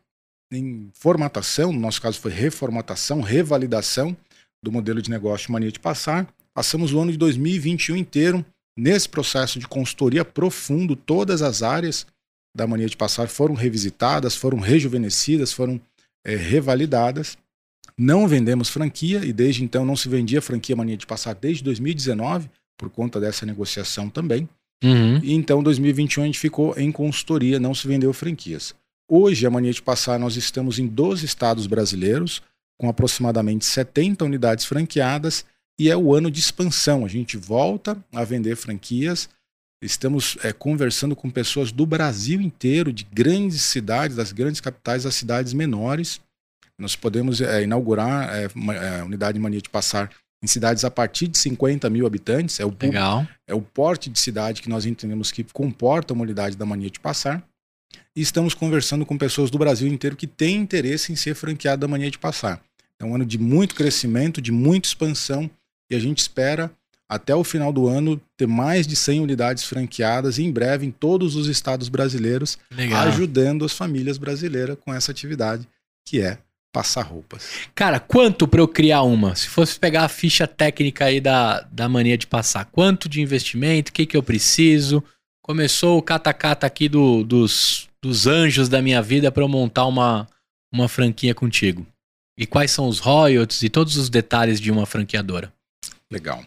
em formatação, no nosso caso foi reformatação, revalidação do modelo de negócio Mania de Passar. Passamos o ano de 2021 inteiro nesse processo de consultoria profundo, todas as áreas da Mania de Passar foram revisitadas, foram rejuvenescidas, foram é, revalidadas. Não vendemos franquia e desde então não se vendia franquia Mania de Passar desde 2019, por conta dessa negociação também. Uhum. E então, 2021, a gente ficou em consultoria, não se vendeu franquias. Hoje, a mania de passar, nós estamos em 12 estados brasileiros, com aproximadamente 70 unidades franqueadas, e é o ano de expansão. A gente volta a vender franquias. Estamos é, conversando com pessoas do Brasil inteiro, de grandes cidades, das grandes capitais, das cidades menores. Nós podemos é, inaugurar é, é unidade de mania de passar em cidades a partir de 50 mil habitantes. É o, Legal. é o porte de cidade que nós entendemos que comporta uma unidade da mania de passar e estamos conversando com pessoas do Brasil inteiro que têm interesse em ser franqueado da mania de passar. É um ano de muito crescimento, de muita expansão e a gente espera até o final do ano ter mais de 100 unidades franqueadas e em breve em todos os estados brasileiros, Legal. ajudando as famílias brasileiras com essa atividade que é passar roupas. Cara, quanto para eu criar uma? Se fosse pegar a ficha técnica aí da, da mania de passar, quanto de investimento, o que, que eu preciso? Começou o catacata aqui do, dos dos anjos da minha vida para eu montar uma, uma franquia contigo? E quais são os royalties e todos os detalhes de uma franqueadora? Legal.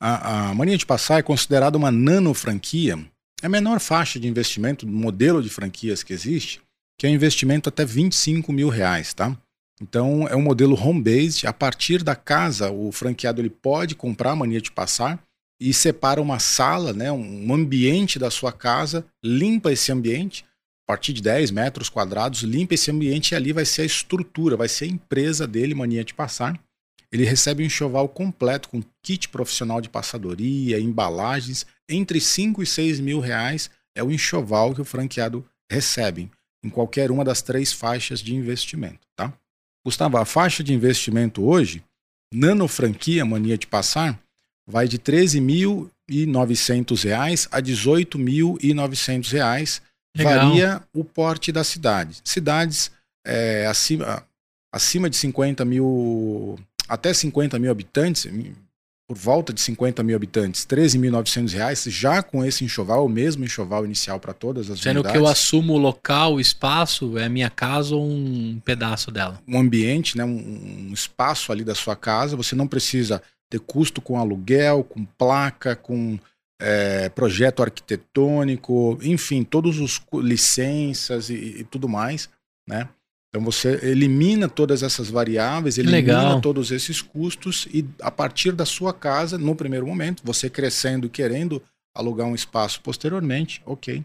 A, a mania de passar é considerada uma nano franquia. É a menor faixa de investimento do modelo de franquias que existe, que é investimento até 25 mil reais, tá? Então é um modelo home-based. A partir da casa, o franqueado ele pode comprar a mania de passar e separa uma sala, né, um ambiente da sua casa, limpa esse ambiente a partir de 10 metros quadrados, limpa esse ambiente e ali vai ser a estrutura, vai ser a empresa dele, mania de passar. Ele recebe um enxoval completo com kit profissional de passadoria, embalagens, entre 5 e 6 mil reais é o enxoval que o franqueado recebe em qualquer uma das três faixas de investimento. Tá? Gustavo, a faixa de investimento hoje, nano franquia, mania de passar, vai de R$ 13.900 a R$ 18.900 Legal. varia o porte da cidade. Cidades é, acima, acima de 50 mil, até 50 mil habitantes, por volta de 50 mil habitantes, 13.900 reais, já com esse enxoval, o mesmo enxoval inicial para todas as Sendo unidades. que eu assumo o local, o espaço, é minha casa ou um pedaço dela? Um ambiente, né, um, um espaço ali da sua casa, você não precisa ter custo com aluguel, com placa, com é, projeto arquitetônico, enfim, todos os licenças e, e tudo mais, né? Então você elimina todas essas variáveis, elimina Legal. todos esses custos e a partir da sua casa, no primeiro momento, você crescendo, querendo alugar um espaço posteriormente, ok.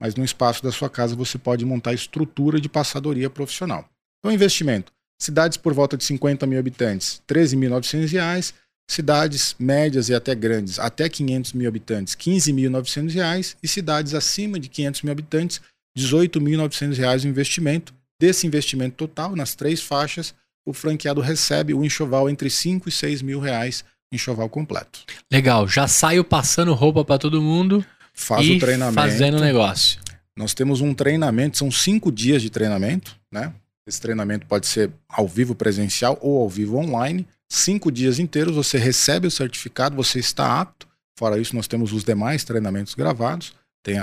Mas no espaço da sua casa você pode montar estrutura de passadoria profissional. Então, investimento. Cidades por volta de 50 mil habitantes, 13.900 reais. Cidades médias e até grandes, até 500 mil habitantes, 15.900 reais. E cidades acima de 500 mil habitantes, 18.900 reais o investimento Desse investimento total, nas três faixas, o franqueado recebe o enxoval entre 5 e 6 mil reais, enxoval completo. Legal, já saio passando roupa para todo mundo Faz e o treinamento. fazendo negócio. Nós temos um treinamento, são cinco dias de treinamento, né? Esse treinamento pode ser ao vivo presencial ou ao vivo online. Cinco dias inteiros, você recebe o certificado, você está apto. Fora isso, nós temos os demais treinamentos gravados. Tem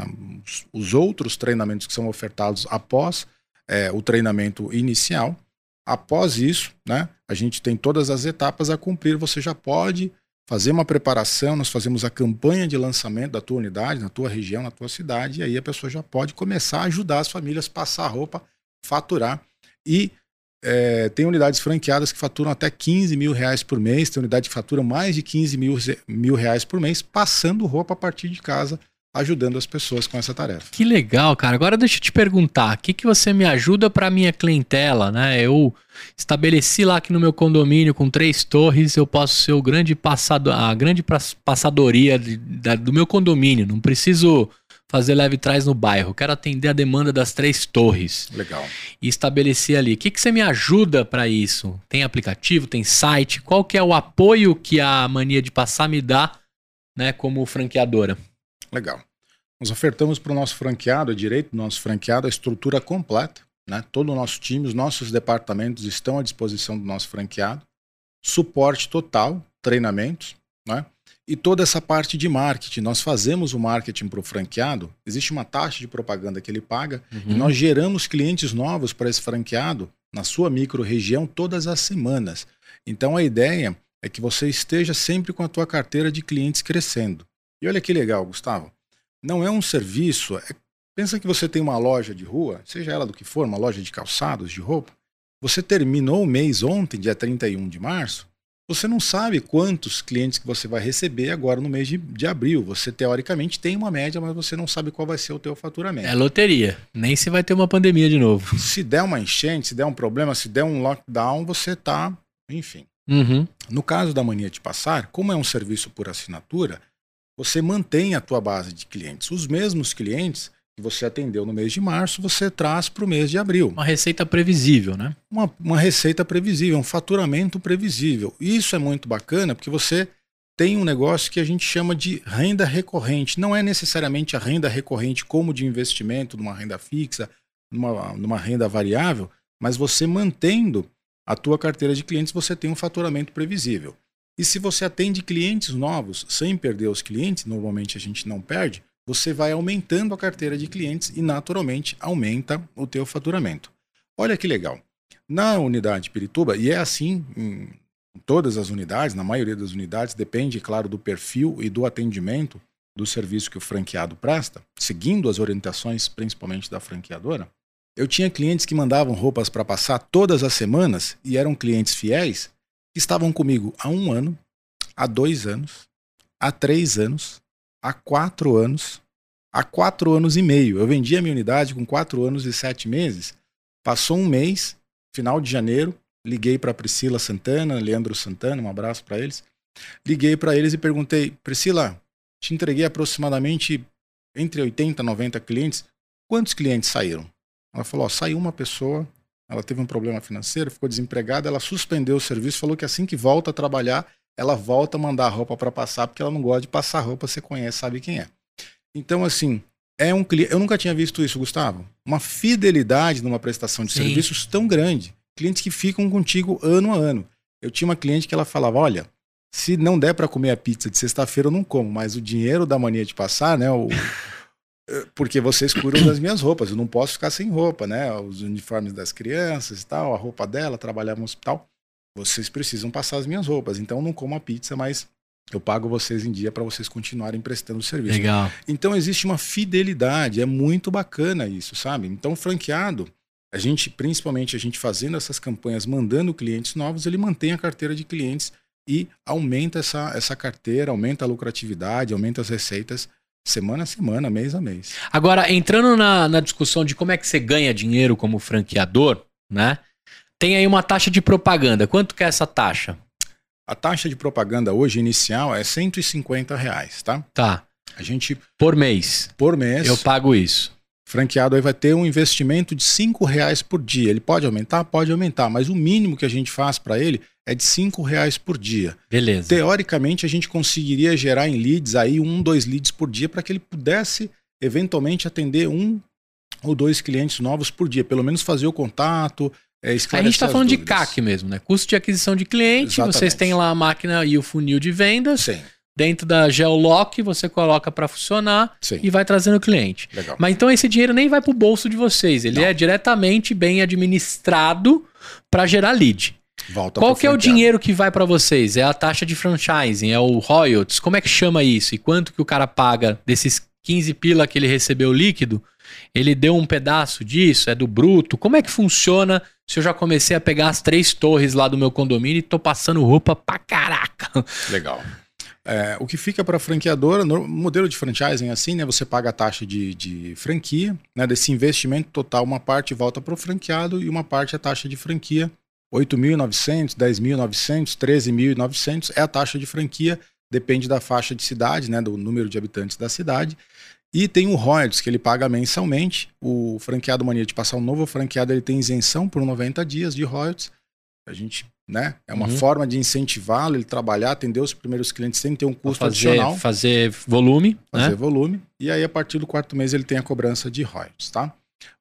os outros treinamentos que são ofertados após é, o treinamento inicial. Após isso, né, a gente tem todas as etapas a cumprir. Você já pode fazer uma preparação, nós fazemos a campanha de lançamento da tua unidade, na tua região, na tua cidade, e aí a pessoa já pode começar a ajudar as famílias, passar roupa, faturar. E é, tem unidades franqueadas que faturam até 15 mil reais por mês, tem unidade que fatura mais de 15 mil, mil reais por mês, passando roupa a partir de casa ajudando as pessoas com essa tarefa. Que legal, cara. Agora deixa eu te perguntar, o que, que você me ajuda para minha clientela, né? Eu estabeleci lá que no meu condomínio com três torres eu posso ser o grande passador, a grande passadoria de, da, do meu condomínio. Não preciso fazer leve trás no bairro. Quero atender a demanda das três torres. Legal. E estabelecer ali. O que, que você me ajuda para isso? Tem aplicativo, tem site? Qual que é o apoio que a mania de passar me dá, né, como franqueadora? Legal. Nós ofertamos para o nosso franqueado, direito do nosso franqueado, a estrutura completa. Né? Todo o nosso time, os nossos departamentos estão à disposição do nosso franqueado. Suporte total, treinamentos, né? E toda essa parte de marketing. Nós fazemos o marketing para o franqueado. Existe uma taxa de propaganda que ele paga. Uhum. E nós geramos clientes novos para esse franqueado na sua micro-região todas as semanas. Então a ideia é que você esteja sempre com a tua carteira de clientes crescendo. E olha que legal, Gustavo. Não é um serviço. É... Pensa que você tem uma loja de rua, seja ela do que for, uma loja de calçados, de roupa. Você terminou o mês ontem, dia 31 de março. Você não sabe quantos clientes que você vai receber agora no mês de, de abril. Você, teoricamente, tem uma média, mas você não sabe qual vai ser o teu faturamento. É loteria. Nem se vai ter uma pandemia de novo. Se der uma enchente, se der um problema, se der um lockdown, você tá... Enfim. Uhum. No caso da mania de passar, como é um serviço por assinatura, você mantém a tua base de clientes. Os mesmos clientes que você atendeu no mês de março, você traz para o mês de abril. Uma receita previsível, né? Uma, uma receita previsível, um faturamento previsível. Isso é muito bacana porque você tem um negócio que a gente chama de renda recorrente. Não é necessariamente a renda recorrente como de investimento, numa renda fixa, numa, numa renda variável, mas você mantendo a tua carteira de clientes, você tem um faturamento previsível. E se você atende clientes novos sem perder os clientes, normalmente a gente não perde, você vai aumentando a carteira de clientes e naturalmente aumenta o teu faturamento. Olha que legal. Na unidade Pirituba, e é assim em todas as unidades, na maioria das unidades, depende, claro, do perfil e do atendimento do serviço que o franqueado presta, seguindo as orientações principalmente da franqueadora. Eu tinha clientes que mandavam roupas para passar todas as semanas e eram clientes fiéis que estavam comigo há um ano, há dois anos, há três anos, há quatro anos, há quatro anos e meio. Eu vendi a minha unidade com quatro anos e sete meses. Passou um mês, final de janeiro, liguei para Priscila Santana, Leandro Santana, um abraço para eles. Liguei para eles e perguntei: Priscila, te entreguei aproximadamente entre 80 e 90 clientes. Quantos clientes saíram? Ela falou: saiu uma pessoa ela teve um problema financeiro, ficou desempregada, ela suspendeu o serviço, falou que assim que volta a trabalhar, ela volta a mandar roupa para passar, porque ela não gosta de passar roupa, você conhece, sabe quem é. Então, assim, é um cliente. Eu nunca tinha visto isso, Gustavo. Uma fidelidade numa prestação de Sim. serviços tão grande. Clientes que ficam contigo ano a ano. Eu tinha uma cliente que ela falava: olha, Se não der para comer a pizza de sexta-feira, eu não como, mas o dinheiro da mania de passar, né? O, porque vocês cuidam das minhas roupas, eu não posso ficar sem roupa, né? Os uniformes das crianças e tal, a roupa dela, trabalhar no hospital. Vocês precisam passar as minhas roupas, então não como a pizza, mas eu pago vocês em dia para vocês continuarem prestando serviço. Legal. Então existe uma fidelidade, é muito bacana isso, sabe? Então franqueado, a gente, principalmente a gente fazendo essas campanhas, mandando clientes novos, ele mantém a carteira de clientes e aumenta essa, essa carteira, aumenta a lucratividade, aumenta as receitas semana a semana, mês a mês. Agora, entrando na, na discussão de como é que você ganha dinheiro como franqueador, né? Tem aí uma taxa de propaganda. Quanto que é essa taxa? A taxa de propaganda hoje inicial é 150 reais, tá? Tá. A gente, Por mês. por mês, Eu pago isso. franqueado aí vai ter um investimento de 5 reais por dia. Ele pode aumentar? Pode aumentar, mas o mínimo que a gente faz para ele é de 5 reais por dia. Beleza. Teoricamente, a gente conseguiria gerar em leads aí um, dois leads por dia para que ele pudesse eventualmente atender um ou dois clientes novos por dia, pelo menos fazer o contato, é, A gente está as falando de. CAC mesmo, né? Custo de aquisição de cliente. Exatamente. Vocês têm lá a máquina e o funil de vendas. Sim, Dentro da Geolock, você coloca para funcionar sim. e vai trazendo cliente. Legal. Mas então esse dinheiro nem vai para o bolso de vocês. Ele Não. é diretamente bem administrado para gerar lead. Volta Qual que é o dinheiro que vai para vocês? É a taxa de franchising? É o royalties? Como é que chama isso? E quanto que o cara paga desses 15 pila que ele recebeu líquido? Ele deu um pedaço disso? É do bruto? Como é que funciona se eu já comecei a pegar as três torres lá do meu condomínio e tô passando roupa pra caraca? Legal. É, o que fica para franqueadora, no modelo de franchising é assim, né? Você paga a taxa de, de franquia, né? Desse investimento total, uma parte volta para o franqueado e uma parte é a taxa de franquia. 8.900, 10.900, 13.900 é a taxa de franquia, depende da faixa de cidade, né? Do número de habitantes da cidade. E tem o royalties que ele paga mensalmente. O franqueado mania de passar um novo franqueado, ele tem isenção por 90 dias de royalties. A gente, né? É uma Uhum. forma de incentivá-lo, ele trabalhar, atender os primeiros clientes sem ter um custo fazer, adicional, fazer volume, fazer né? volume. E aí, a partir do quarto mês, ele tem a cobrança de royalties, tá?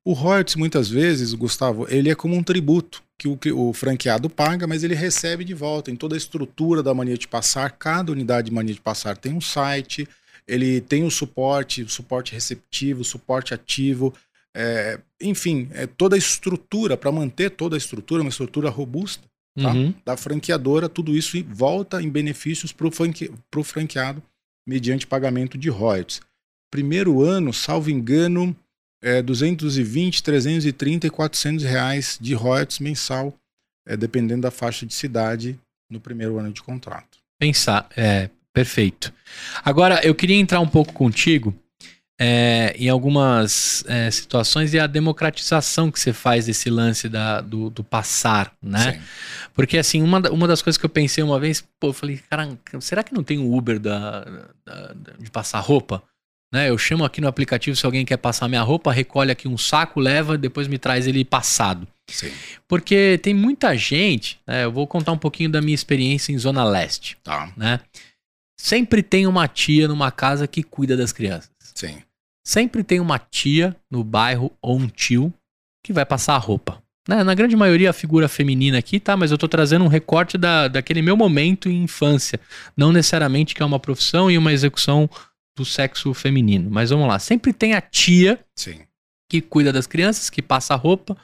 O royalties, muitas vezes, Gustavo, ele é como um tributo que o, que o franqueado paga, mas ele recebe de volta em toda a estrutura da mania de passar. Cada unidade de mania de passar tem um site, ele tem o suporte, o suporte receptivo, o suporte ativo, é, enfim, é toda a estrutura, para manter toda a estrutura, uma estrutura robusta tá? Uhum. da franqueadora, tudo isso volta em benefícios para o franqueado mediante pagamento de royalties. Primeiro ano, salvo engano, é 220, 330 e 400 reais de royalties mensal, é, dependendo da faixa de cidade no primeiro ano de contrato. Pensar, é, perfeito. Agora, eu queria entrar um pouco contigo é, em algumas é, situações e a democratização que você faz desse lance da, do, do passar, né? Sim. Porque, assim, uma, uma das coisas que eu pensei uma vez, pô, eu falei, cara, será que não tem o Uber da, da- da- de passar roupa? Né? Eu chamo aqui no aplicativo se alguém quer passar minha roupa, recolhe aqui um saco, leva, depois me traz ele passado. Sim. Porque tem muita gente, né? Eu vou contar um pouquinho da minha experiência em Zona Leste, Tá. né? Sempre tem uma tia numa casa que cuida das crianças. Sim. Sempre tem uma tia no bairro ou um tio que vai passar a roupa. Né? Na grande maioria a figura feminina aqui, tá? Mas eu tô trazendo um recorte da, daquele meu momento em infância. Não necessariamente que é uma profissão e uma execução do sexo feminino. Mas vamos lá. Sempre tem a tia Sim. que cuida das crianças, que passa a roupa.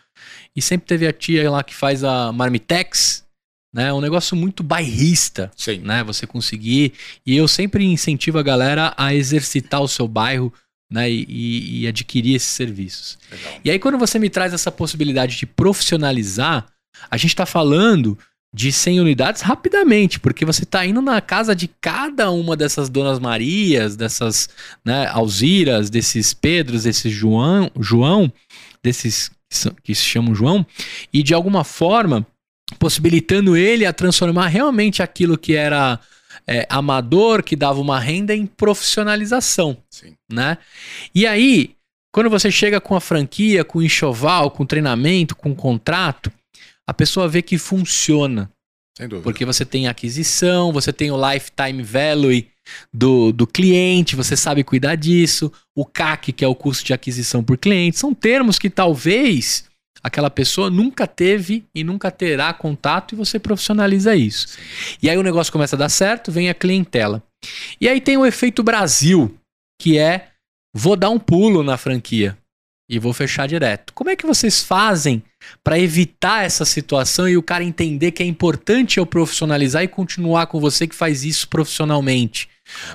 E sempre teve a tia lá que faz a marmitex, né? Um negócio muito bairrista, Sim. né? Você conseguir. E eu sempre incentivo a galera a exercitar o seu bairro, né? E, e- e adquirir esses serviços. Legal. E aí, quando você me traz essa possibilidade de profissionalizar, a gente tá falando de 100 unidades rapidamente, porque você tá indo na casa de cada uma dessas Donas Marias, dessas né, Alziras, desses Pedros, desses João, João desses que se chamam João, e de alguma forma possibilitando ele a transformar realmente aquilo que era é, amador, que dava uma renda, em profissionalização Sim. né? E aí, quando você chega com a franquia, com enxoval, com treinamento, com contrato, a pessoa vê que funciona. Sem dúvida. Porque você tem aquisição, você tem o lifetime value do, do cliente, você sabe cuidar disso, o CAC, que é o custo de aquisição por cliente, são termos que talvez aquela pessoa nunca teve e nunca terá contato e você profissionaliza isso. E aí o negócio começa a dar certo, vem a clientela. E aí tem o efeito Brasil, que é vou dar um pulo na franquia e vou fechar direto. Como é que vocês fazem para evitar essa situação e o cara entender que é importante eu profissionalizar e continuar com você que faz isso profissionalmente?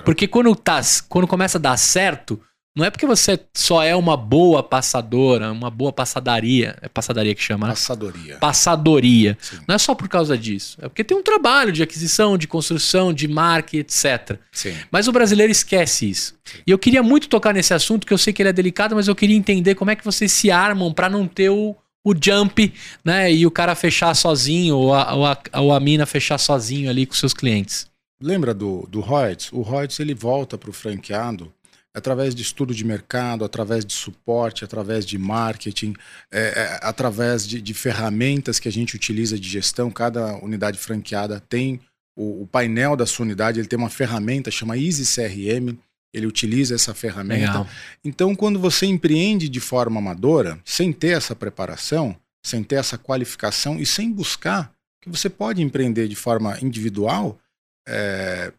Porque quando, tá, quando começa a dar certo, não é porque você só é uma boa passadora, uma boa passadaria. É passadaria que chama, né? Passadoria. Passadoria. Sim. Não é só por causa disso. É porque tem um trabalho de aquisição, de construção, de marca, etc. Sim. Mas o brasileiro esquece isso. Sim. E eu queria muito tocar nesse assunto, que eu sei que ele é delicado, mas eu queria entender como é que vocês se armam para não ter o, o jump, né? E o cara fechar sozinho, ou a, ou a, ou a mina fechar sozinho ali com seus clientes. Lembra do, do Reuters? O Reuters ele volta para o franqueado através de estudo de mercado, através de suporte, através de marketing, é, é, através de, de, ferramentas que a gente utiliza de gestão. Cada unidade franqueada tem o, o, painel da sua unidade, ele tem uma ferramenta chama Easy CRM. Ele utiliza essa ferramenta. Legal. Então, quando você empreende de forma amadora, sem ter essa preparação, sem ter essa qualificação e sem buscar, que você pode empreender de forma individual, é,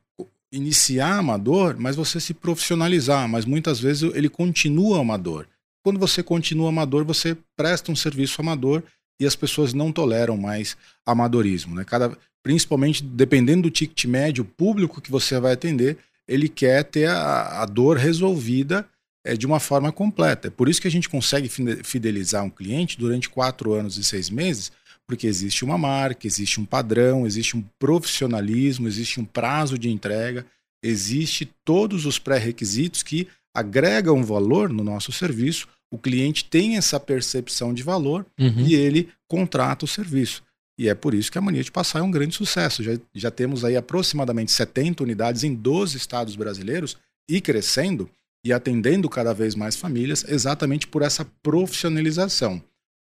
iniciar amador, mas você se profissionalizar, mas muitas vezes ele continua amador. Quando você continua amador, você presta um serviço amador e as pessoas não toleram mais amadorismo. Né? Cada, principalmente dependendo do ticket médio, o público que você vai atender, ele quer ter a, a dor resolvida é, de uma forma completa. É por isso que a gente consegue fidelizar um cliente durante quatro anos e seis meses, porque existe uma marca, existe um padrão, existe um profissionalismo, existe um prazo de entrega, existe todos os pré-requisitos que agregam valor no nosso serviço. O cliente tem essa percepção de valor uhum. e ele contrata o serviço. E é por isso que a mania de passar é um grande sucesso. Já, já temos aí aproximadamente 70 unidades em 12 estados brasileiros e crescendo e atendendo cada vez mais famílias, exatamente por essa profissionalização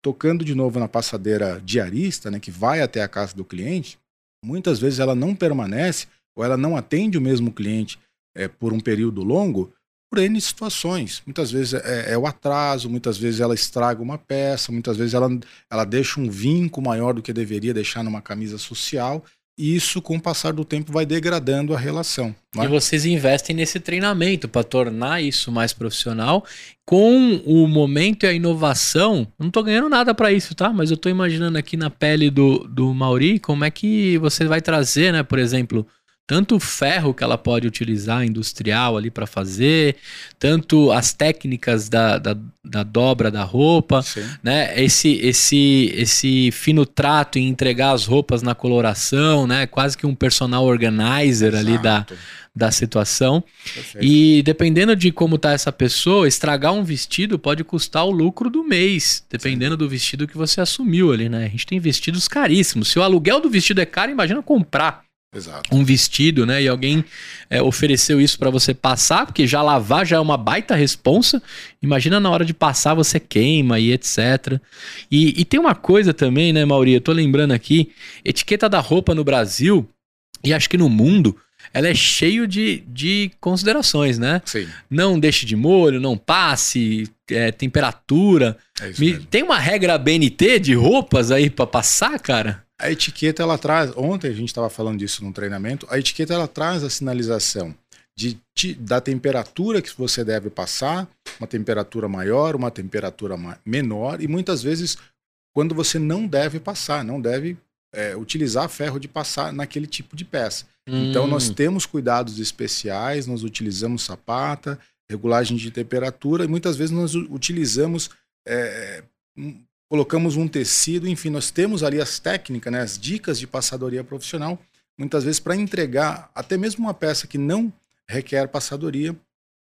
tocando de novo na passadeira diarista, né, que vai até a casa do cliente, muitas vezes ela não permanece ou ela não atende o mesmo cliente é, por um período longo por N situações. Muitas vezes é, é, o atraso, muitas vezes ela estraga uma peça, muitas vezes ela, ela deixa um vinco maior do que deveria deixar numa camisa social isso, com o passar do tempo, vai degradando a relação. É? E vocês investem nesse treinamento para tornar isso mais profissional. Com o momento e a inovação, não estou ganhando nada para isso, tá? Mas eu estou imaginando aqui na pele do, do Mauri como é que você vai trazer, né? Por exemplo, tanto o ferro que ela pode utilizar industrial ali para fazer, tanto as técnicas da, da, da dobra da roupa, Sim. né? Esse, esse, esse fino trato em entregar as roupas na coloração, né? Quase que um personal organizer Exato. ali da, da situação. Perfeito. E dependendo de como tá essa pessoa, estragar um vestido pode custar o lucro do mês, dependendo Sim. do vestido que você assumiu ali, né? A gente tem vestidos caríssimos. Se o aluguel do vestido é caro, imagina comprar. Exato. um vestido, né? E alguém é, ofereceu isso para você passar, porque já lavar já é uma baita responsa. Imagina na hora de passar você queima e etc. E, e tem uma coisa também, né, Mauri? Eu tô lembrando aqui, etiqueta da roupa no Brasil e acho que no mundo, ela é cheio de, de considerações, né? Sim. Não deixe de molho, não passe, é, temperatura. É Me, tem uma regra BNT de roupas aí para passar, cara? A etiqueta ela traz, ontem a gente estava falando disso no treinamento, a etiqueta ela traz a sinalização de, de, da temperatura que você deve passar, uma temperatura maior, uma temperatura menor, e muitas vezes quando você não deve passar, não deve é, utilizar ferro de passar naquele tipo de peça. Hum. Então nós hum. temos cuidados especiais, nós utilizamos sapata, regulagem de temperatura, e muitas vezes nós utilizamos é, colocamos um tecido, enfim, nós temos ali as técnicas, né, as dicas de passadoria profissional, muitas vezes para entregar até mesmo uma peça que não requer passadoria,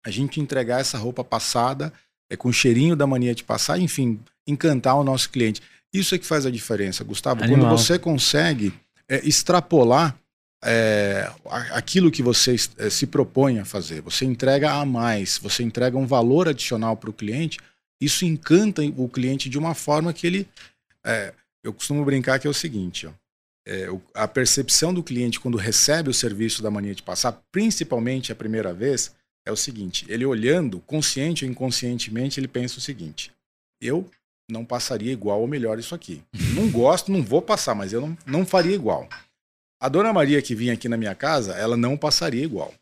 a gente entregar essa roupa passada, é, com cheirinho da mania de passar, enfim, encantar o nosso cliente. Isso é que faz a diferença, Gustavo. Animal. Quando você consegue é, extrapolar é, aquilo que você é, se propõe a fazer, você entrega a mais, você entrega um valor adicional para o cliente, isso encanta o cliente de uma forma que ele. É, eu costumo brincar que é o seguinte: ó, é, a percepção do cliente quando recebe o serviço da mania de passar, principalmente a primeira vez, é o seguinte: ele olhando, consciente ou inconscientemente, ele pensa o seguinte: eu não passaria igual ou melhor isso aqui. Não gosto, não vou passar, mas eu não, não faria igual. A dona Maria que vinha aqui na minha casa, ela não passaria igual.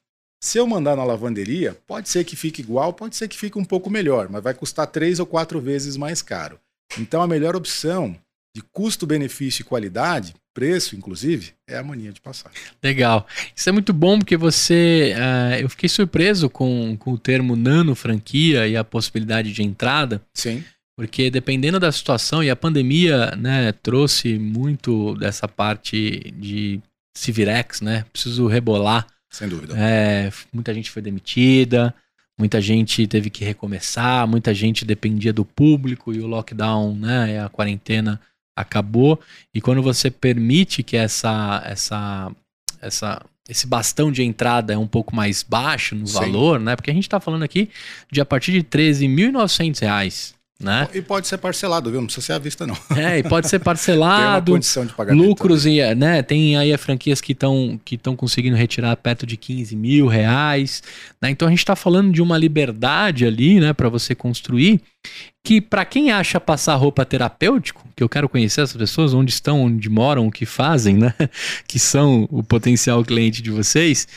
Se eu mandar na lavanderia, pode ser que fique igual, pode ser que fique um pouco melhor, mas vai custar três ou quatro vezes mais caro. Então a melhor opção de custo, benefício e qualidade, preço inclusive, é a mania de passar. Legal. Isso é muito bom porque você. Uh, eu fiquei surpreso com, com o termo nano franquia e a possibilidade de entrada. Sim. Porque dependendo da situação, e a pandemia né, trouxe muito dessa parte de Civirex, né? Preciso rebolar. Sem dúvida. É, muita gente foi demitida, muita gente teve que recomeçar, muita gente dependia do público e o lockdown, né? A quarentena acabou. E quando você permite que essa, essa, essa, esse bastão de entrada é um pouco mais baixo no Sim. valor, né? Porque a gente está falando aqui de a partir de R$ 13.900 né? E pode ser parcelado, viu? Não precisa ser à vista, não. É, e pode ser parcelado. Tem condição de pagamento. Lucros, e, né? Tem aí as franquias que estão que conseguindo retirar perto de 15 mil reais. Né? Então a gente está falando de uma liberdade ali, né, para você construir que para quem acha passar roupa terapêutico, que eu quero conhecer essas pessoas, onde estão, onde moram, o que fazem, né? Que são o potencial cliente de vocês,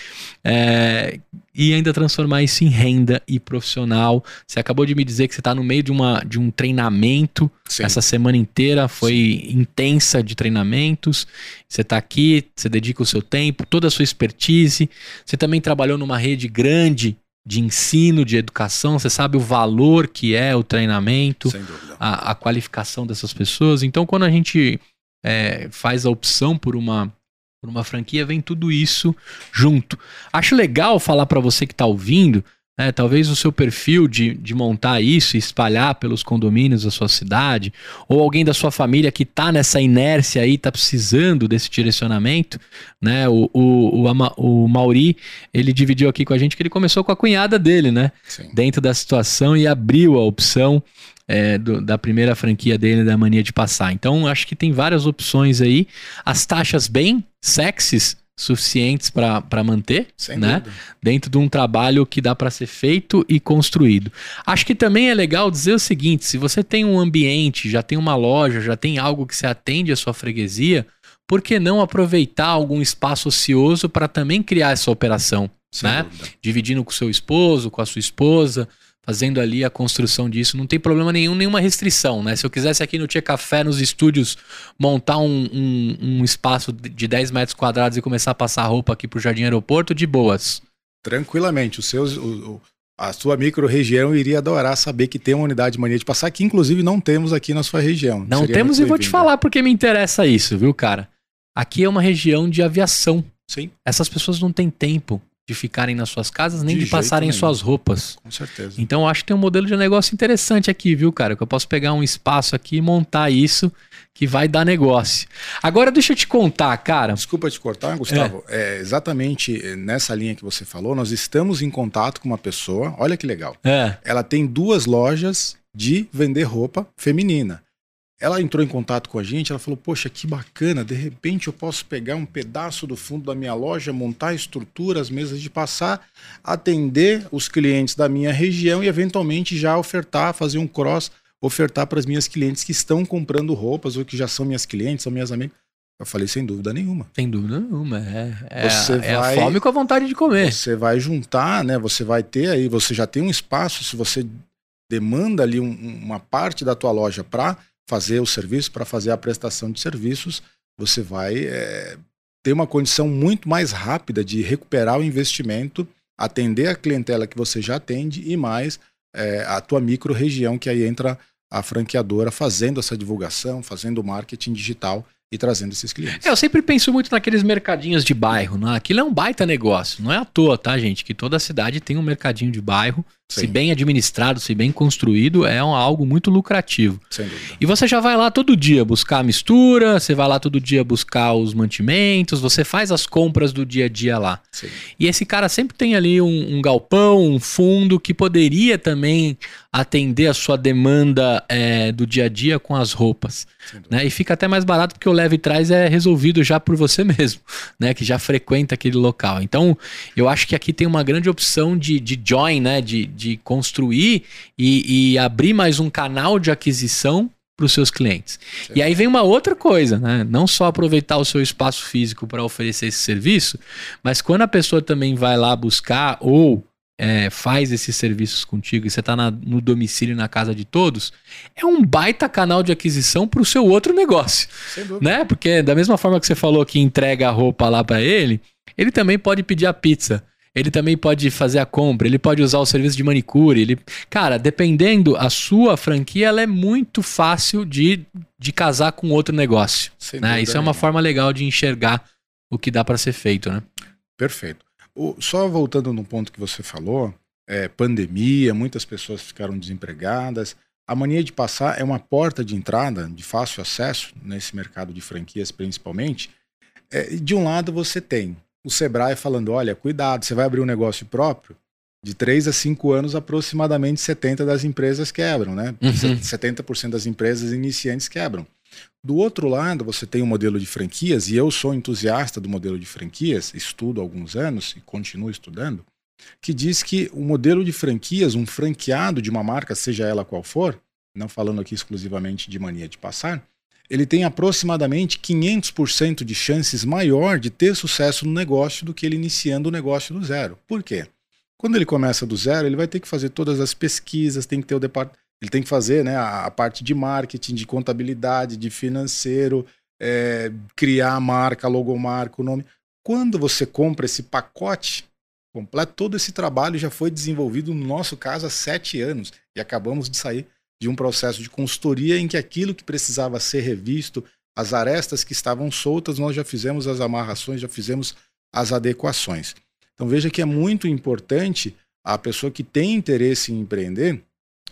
é, e ainda transformar isso em renda e profissional. Você acabou de me dizer que você está no meio de, uma, de um treinamento. Sim. Essa semana inteira foi Sim. intensa de treinamentos. Você está aqui, você dedica o seu tempo, toda a sua expertise. Você também trabalhou numa rede grande de ensino, de educação, você sabe o valor que é o treinamento, a, a, qualificação dessas pessoas. Então, quando a gente é, faz a opção por uma, por uma franquia, vem tudo isso junto. Acho legal falar para você que está ouvindo é, talvez o seu perfil de, de montar isso e espalhar pelos condomínios da sua cidade, ou alguém da sua família que está nessa inércia aí, está precisando desse direcionamento, né? O, o, o, o, Mauri, ele dividiu aqui com a gente que ele começou com a cunhada dele, né? Sim. Dentro da situação e abriu a opção é, do, da primeira franquia dele, da mania de passar. Então, acho que tem várias opções aí. As taxas bem sexys suficientes para manter, Sem né? Dúvida. Dentro de um trabalho que dá para ser feito e construído. Acho que também é legal dizer o seguinte: se você tem um ambiente, já tem uma loja, já tem algo que se atende à sua freguesia, por que não aproveitar algum espaço ocioso para também criar essa operação? Sem né? Dividindo com seu esposo, com a sua esposa, fazendo ali a construção disso. Não tem problema nenhum, nenhuma restrição, né? Se eu quisesse aqui no Tia Café, nos estúdios, montar um, um, um espaço de 10 metros quadrados e começar a passar roupa aqui pro Jardim Aeroporto, de boas. Tranquilamente. Os seus, o, a sua micro-região iria adorar saber que tem uma unidade de mania de passar, que inclusive não temos aqui na sua região. Não Seria temos e vou te falar porque me interessa isso, viu, cara? Aqui é uma região de aviação. Sim. Essas pessoas não têm tempo de ficarem nas suas casas, nem de, de passarem nenhum. suas roupas. Com certeza. Então eu acho que tem um modelo de negócio interessante aqui, viu, cara? Que eu posso pegar um espaço aqui e montar isso que vai dar negócio. Agora deixa eu te contar, cara. Desculpa te cortar, Gustavo. É. é exatamente nessa linha que você falou, nós estamos em contato com uma pessoa. Olha que legal. É. Ela tem duas lojas de vender roupa feminina. Ela entrou em contato com a gente, ela falou: Poxa, que bacana, de repente eu posso pegar um pedaço do fundo da minha loja, montar a estrutura, as mesas de passar, atender os clientes da minha região e eventualmente já ofertar, fazer um cross, ofertar para as minhas clientes que estão comprando roupas ou que já são minhas clientes, são minhas amigas. Eu falei, sem dúvida nenhuma. Sem dúvida nenhuma. É, é, você é vai, a fome com a vontade de comer. Você vai juntar, né? Você vai ter aí, você já tem um espaço, se você demanda ali um, uma parte da tua loja para fazer o serviço, para fazer a prestação de serviços, você vai é, ter uma condição muito mais rápida de recuperar o investimento, atender a clientela que você já atende e mais é, a tua micro-região, que aí entra a franqueadora fazendo essa divulgação, fazendo marketing digital e trazendo esses clientes. É, eu sempre penso muito naqueles mercadinhos de bairro, né? Aquilo é um baita negócio. Não é à toa, tá, gente? Que toda cidade tem um mercadinho de bairro. Sim. Se bem administrado, se bem construído, é um, algo muito lucrativo. E você já vai lá todo dia buscar a mistura, você vai lá todo dia buscar os mantimentos, você faz as compras do dia a dia lá. Sim. E esse cara sempre tem ali um, um galpão, um fundo que poderia também atender a sua demanda é, do dia a dia com as roupas. Né? E fica até mais barato porque o leve e traz é resolvido já por você mesmo, né? que já frequenta aquele local. Então, eu acho que aqui tem uma grande opção de, de join, né? de, de construir e, e abrir mais um canal de aquisição para os seus clientes. E aí vem uma outra coisa, né? Não só aproveitar o seu espaço físico para oferecer esse serviço, mas quando a pessoa também vai lá buscar ou é, faz esses serviços contigo e você está no domicílio na casa de todos, é um baita canal de aquisição para o seu outro negócio, né? Porque da mesma forma que você falou que entrega a roupa lá para ele, ele também pode pedir a pizza. Ele também pode fazer a compra, ele pode usar o serviço de manicure. Ele... Cara, dependendo, a sua franquia ela é muito fácil de, de casar com outro negócio. Né? Isso é uma forma legal de enxergar o que dá para ser feito, né? Perfeito. O, só voltando no ponto que você falou, é, pandemia, muitas pessoas ficaram desempregadas. A mania de passar é uma porta de entrada, de fácil acesso nesse mercado de franquias, principalmente. É, de um lado você tem o Sebrae falando: olha, cuidado, você vai abrir um negócio próprio. De 3 a 5 anos, aproximadamente 70% das empresas quebram, né? Uhum. 70% das empresas iniciantes quebram. Do outro lado, você tem o um modelo de franquias, e eu sou entusiasta do modelo de franquias, estudo há alguns anos e continuo estudando, que diz que o modelo de franquias, um franqueado de uma marca, seja ela qual for, não falando aqui exclusivamente de mania de passar, ele tem aproximadamente 500% de chances maior de ter sucesso no negócio do que ele iniciando o negócio do zero. Por quê? Quando ele começa do zero, ele vai ter que fazer todas as pesquisas, tem que ter o departamento, ele tem que fazer né, a, parte de marketing, de contabilidade, de financeiro, é, criar a marca, logomarca, o nome. Quando você compra esse pacote completo, todo esse trabalho já foi desenvolvido, no nosso caso, há sete anos, e acabamos de sair de um processo de consultoria em que aquilo que precisava ser revisto, as arestas que estavam soltas, nós já fizemos as amarrações, já fizemos as adequações. Então veja que é muito importante a pessoa que tem interesse em empreender,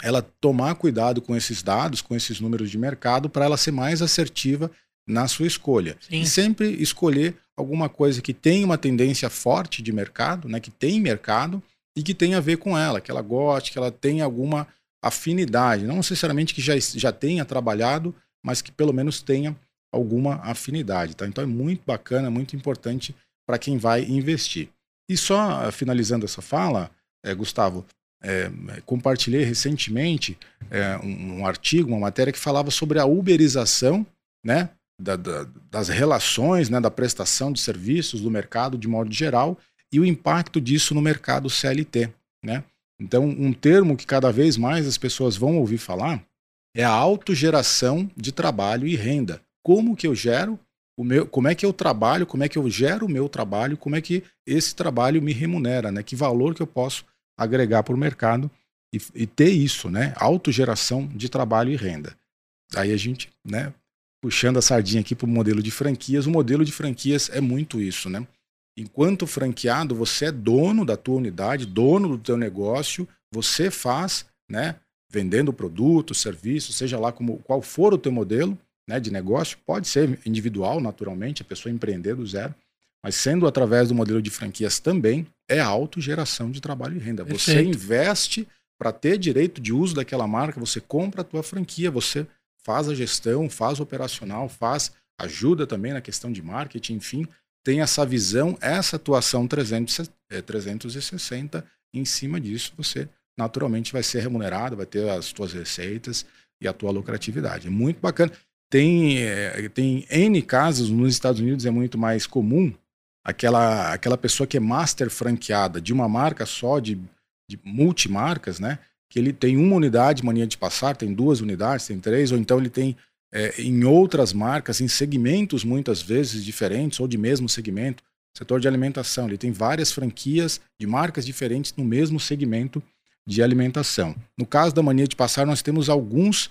ela tomar cuidado com esses dados, com esses números de mercado, para ela ser mais assertiva na sua escolha. Sim. E sempre escolher alguma coisa que tem uma tendência forte de mercado, né, que tem mercado e que tem a ver com ela, que ela goste, que ela tenha alguma afinidade, não necessariamente que já, já tenha trabalhado, mas que pelo menos tenha alguma afinidade. Tá? Então é muito bacana, muito importante para quem vai investir. E só eh, finalizando essa fala, é, Gustavo, é, compartilhei recentemente é, um, um, artigo, uma matéria que falava sobre a uberização né, da, da, das relações, né, da prestação de serviços do mercado de modo geral e o impacto disso no mercado CLT. Né? Então, um termo que cada vez mais as pessoas vão ouvir falar é a autogeração de trabalho e renda. Como que eu gero o meu, como é que eu trabalho, como é que eu gero o meu trabalho, como é que esse trabalho me remunera, né? Que valor que eu posso agregar para o mercado e, e, ter isso, né? Autogeração de trabalho e renda. Aí a gente, né? Puxando a sardinha aqui para o modelo de franquias, o modelo de franquias é muito isso, né? Enquanto franqueado, você é dono da tua unidade, dono do teu negócio, você faz, né, vendendo produto, serviço, seja lá como qual for o teu modelo, né, de negócio, pode ser individual, naturalmente, a pessoa empreender do zero, mas sendo através do modelo de franquias também, é autogeração de trabalho e renda. Você Perfeito. investe para ter direito de uso daquela marca, você compra a tua franquia, você faz a gestão, faz o operacional, faz ajuda também na questão de marketing, enfim, tem essa visão, essa atuação 300, é, 360, em cima disso você naturalmente vai ser remunerado, vai ter as suas receitas e a tua lucratividade. É muito bacana. Tem, é, tem N casos, nos Estados Unidos é muito mais comum, aquela, aquela pessoa que é master franqueada de uma marca só, de, de multimarcas, né? Que ele tem uma unidade, mania de passar, tem duas unidades, tem três, ou então ele tem é, em outras marcas, em segmentos muitas vezes diferentes ou de mesmo segmento. Setor de alimentação, ele tem várias franquias de marcas diferentes no mesmo segmento de alimentação. No caso da mania de passar, nós temos alguns,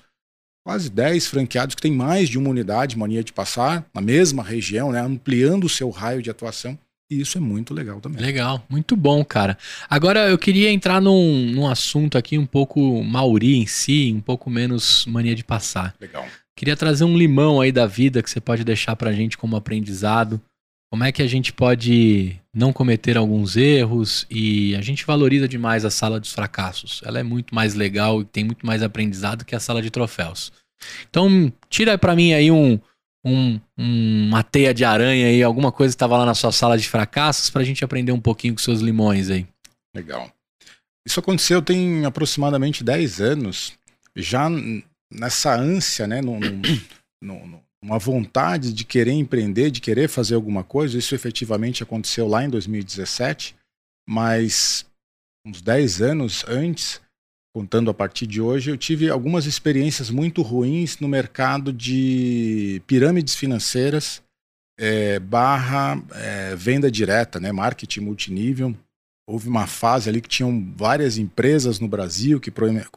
quase 10 franqueados que têm mais de uma unidade mania de passar, na mesma região, né, ampliando o seu raio de atuação. E isso é muito legal também. Legal, muito bom, cara. Agora eu queria entrar num, num assunto aqui um pouco Mauri em si, um pouco menos mania de passar. Legal. Queria trazer um limão aí da vida que você pode deixar pra gente como aprendizado. Como é que a gente pode não cometer alguns erros e a gente valoriza demais a sala dos fracassos. Ela é muito mais legal e tem muito mais aprendizado que a sala de troféus. Então, tira para mim aí um, um, uma teia de aranha aí, alguma coisa que estava lá na sua sala de fracassos para a gente aprender um pouquinho com seus limões aí. Legal. Isso aconteceu tem aproximadamente 10 anos, já nessa ânsia, né, num, num, numa vontade de querer empreender, de querer fazer alguma coisa. Isso efetivamente aconteceu lá em 2017, mas uns 10 anos antes, contando a partir de hoje, eu tive algumas experiências muito ruins no mercado de pirâmides financeiras é, barra é, venda direta, né, marketing multinível. Houve uma fase ali que tinham várias empresas no Brasil que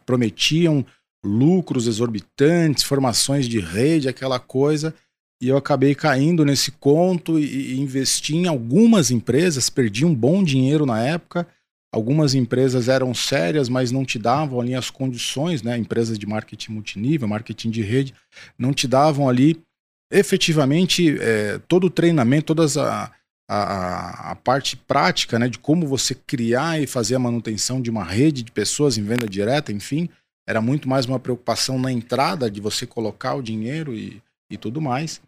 prometiam lucros exorbitantes, formações de rede, aquela coisa. E eu acabei caindo nesse conto e, e investi em algumas empresas, perdi um bom dinheiro na época. Algumas empresas eram sérias, mas não te davam ali as condições, né? Empresas de marketing multinível, marketing de rede, não te davam ali efetivamente é, todo o treinamento, todas a, a, a, parte prática, né? De como você criar e fazer a manutenção de uma rede de pessoas em venda direta, enfim. Era muito mais uma preocupação na entrada de você colocar o dinheiro e, e tudo mais.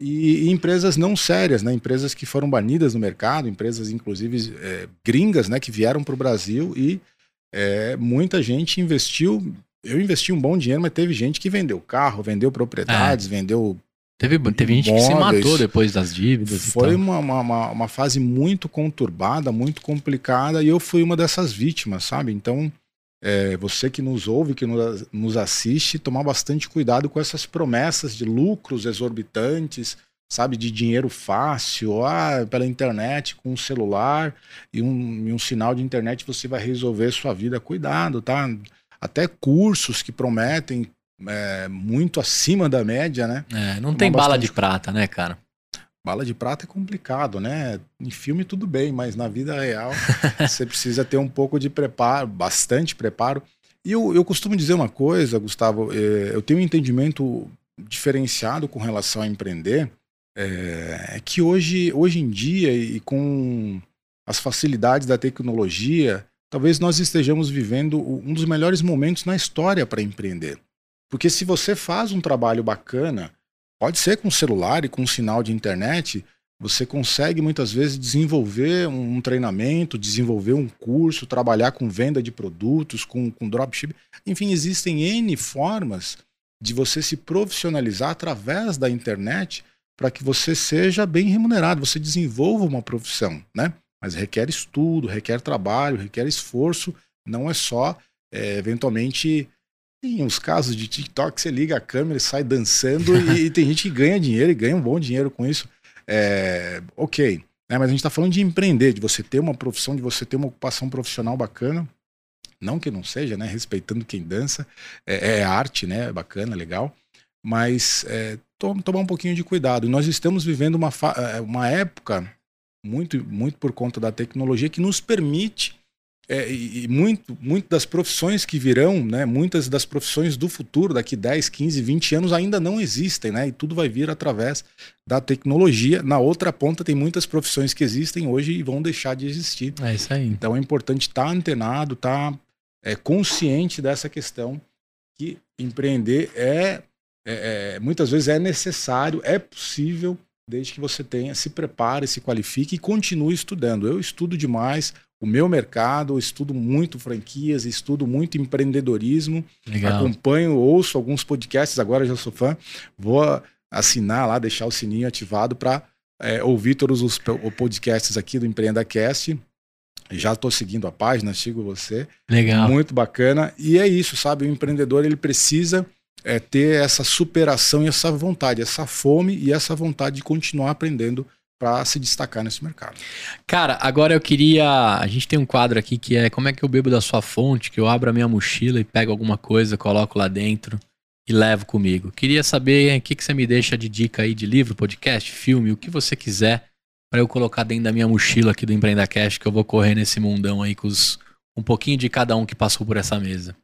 E, e, empresas não sérias, né? empresas que foram banidas no mercado, empresas inclusive é, gringas né? que vieram para o Brasil e é, muita gente investiu. Eu investi um bom dinheiro, mas teve gente que vendeu carro, vendeu propriedades, é. vendeu. Teve, teve gente que se matou depois das dívidas. Foi uma, uma, uma fase muito conturbada, muito complicada, e eu fui uma dessas vítimas, sabe? Então, é, você que nos ouve, que nos assiste, tomar bastante cuidado com essas promessas de lucros exorbitantes, sabe, de dinheiro fácil, ah, pela internet, com um celular e um, e um sinal de internet você vai resolver sua vida. Cuidado, tá? Até cursos que prometem é, muito acima da média, né? É, não tem bala de prata, né, cara? Bala de prata é complicado, né? Em filme tudo bem, mas na vida real você precisa ter um pouco de preparo, bastante preparo. E eu, eu costumo dizer uma coisa, Gustavo, é, eu tenho um entendimento diferenciado com relação a empreender, é, é que hoje, hoje em dia e com as facilidades da tecnologia, talvez nós estejamos vivendo um dos melhores momentos na história para empreender. Porque se você faz um trabalho bacana, Pode ser com celular e com sinal de internet, você consegue muitas vezes desenvolver um treinamento, desenvolver um curso, trabalhar com venda de produtos, com, com dropship. Enfim, existem N formas de você se profissionalizar através da internet para que você seja bem remunerado, você desenvolva uma profissão, né? Mas requer estudo, requer trabalho, requer esforço, não é só, é, eventualmente, tem uns casos de TikTok que você liga a câmera e sai dançando e, e, tem gente que ganha dinheiro e ganha um bom dinheiro com isso. É, ok, né? mas a gente está falando de empreender, de você ter uma profissão, de você ter uma ocupação profissional bacana. Não que não seja, né? Respeitando quem dança, é, é arte, né? É bacana, legal. Mas é, tomar um pouquinho de cuidado. Nós estamos vivendo uma, é, uma época, muito, muito por conta da tecnologia, que nos permite é, e, muito, muito das profissões que virão, né, muitas das profissões do futuro, daqui 10, 15, 20 anos, ainda não existem, né? E tudo vai vir através da tecnologia. Na outra ponta, tem muitas profissões que existem hoje e vão deixar de existir. É isso aí. Então é importante estar tá antenado, estar tá, é, consciente dessa questão que empreender é, é, é muitas vezes é necessário, é possível, desde que você tenha, se prepare, se qualifique e continue estudando. Eu estudo demais o meu mercado, estudo muito franquias, estudo muito empreendedorismo, Legal. acompanho, ouço alguns podcasts, agora já sou fã, vou assinar lá, deixar o sininho ativado para é, ouvir todos os podcasts aqui do Empreenda Cast. Já estou seguindo a página, sigo você. Legal. Muito bacana. E é isso, sabe? O empreendedor ele precisa é, ter essa superação e essa vontade, essa fome e essa vontade de continuar aprendendo para se destacar nesse mercado. Cara, agora eu queria. A gente tem um quadro aqui que é como é que eu bebo da sua fonte, que eu abro a minha mochila e pego alguma coisa, coloco lá dentro e levo comigo. Queria saber o que, que você me deixa de dica aí de livro, podcast, filme, o que você quiser para eu colocar dentro da minha mochila aqui do Empreenda Cash, que eu vou correr nesse mundão aí com os, um pouquinho de cada um que passou por essa mesa.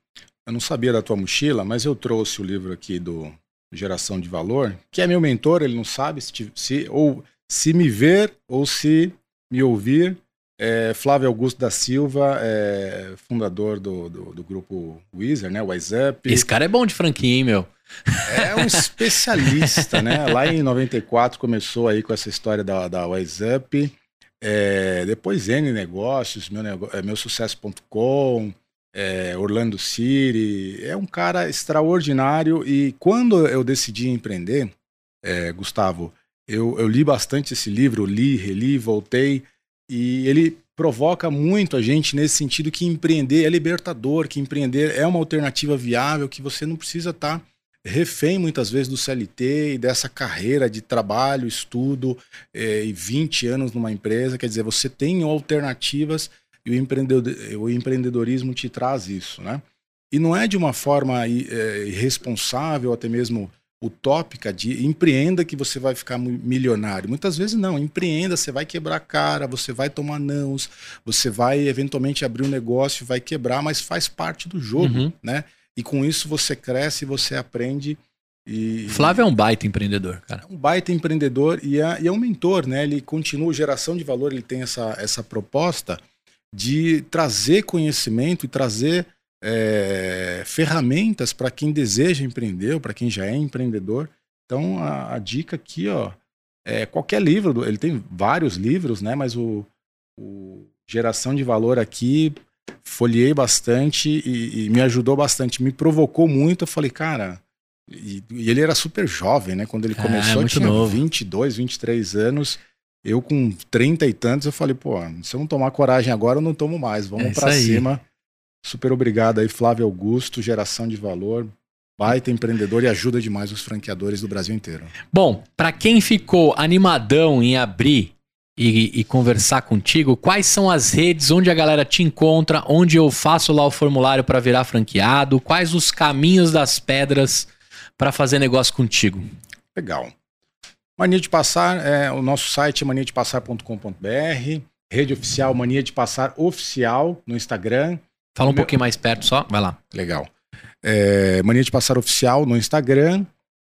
Eu não sabia da tua mochila, mas eu trouxe o livro aqui do Geração de Valor, que é meu mentor, ele não sabe se, se ou se me ver ou se me ouvir, é Flávio Augusto da Silva, é fundador do, do, do grupo Wizard, né? Wise Up. Esse cara é bom de franquia, hein, meu? É um especialista, né? Lá em 94 começou aí com essa história da, da Wise Up. É, depois N Negócios, meu, nego, é, meu sucesso.com, é, Orlando City. É um cara extraordinário e quando eu decidi empreender, é, Gustavo, eu, eu li bastante esse livro, li, reli, voltei e ele provoca muito a gente nesse sentido que empreender é libertador, que empreender é uma alternativa viável, que você não precisa estar tá refém muitas vezes do CLT e dessa carreira de trabalho, estudo eh, e 20 anos numa empresa. Quer dizer, você tem alternativas e o, empreendedor, o empreendedorismo te traz isso, né? E não é de uma forma eh, irresponsável, até mesmo utópica de empreenda que você vai ficar milionário. Muitas vezes não, empreenda, você vai quebrar a cara, você vai tomar nãos, você vai eventualmente abrir um negócio, vai quebrar, mas faz parte do jogo, uhum. né? E com isso você cresce, você aprende. E, Flávio é um baita empreendedor, cara. É um baita empreendedor e é, e é um mentor, né? Ele continua geração de valor, ele tem essa, essa proposta de trazer conhecimento e trazer é, ferramentas para quem deseja empreender, para quem já é empreendedor. Então a, a, dica aqui, ó, é qualquer livro, ele tem vários livros, né? Mas o, o geração de valor aqui folhei bastante e, e, me ajudou bastante, me provocou muito. Eu falei, cara, e, e ele era super jovem, né? Quando ele é, começou, é, tinha novo. 22, 23 anos. Eu com 30 e tantos, eu falei, pô, se eu não tomar coragem agora, eu não tomo mais. Vamos é para cima. Super obrigado aí, Flávio Augusto, geração de valor. Baita empreendedor e ajuda demais os franqueadores do Brasil inteiro. Bom, para quem ficou animadão em abrir e, e, conversar contigo, quais são as redes onde a galera te encontra, onde eu faço lá o formulário para virar franqueado, quais os caminhos das pedras para fazer negócio contigo? Legal. Mania de Passar, é, o nosso site é maniadepassar.com.br, rede oficial Mania de Passar Oficial no Instagram. Fala um Meu... pouquinho mais perto só, vai lá. Legal. É, Mania de Passar Oficial no Instagram,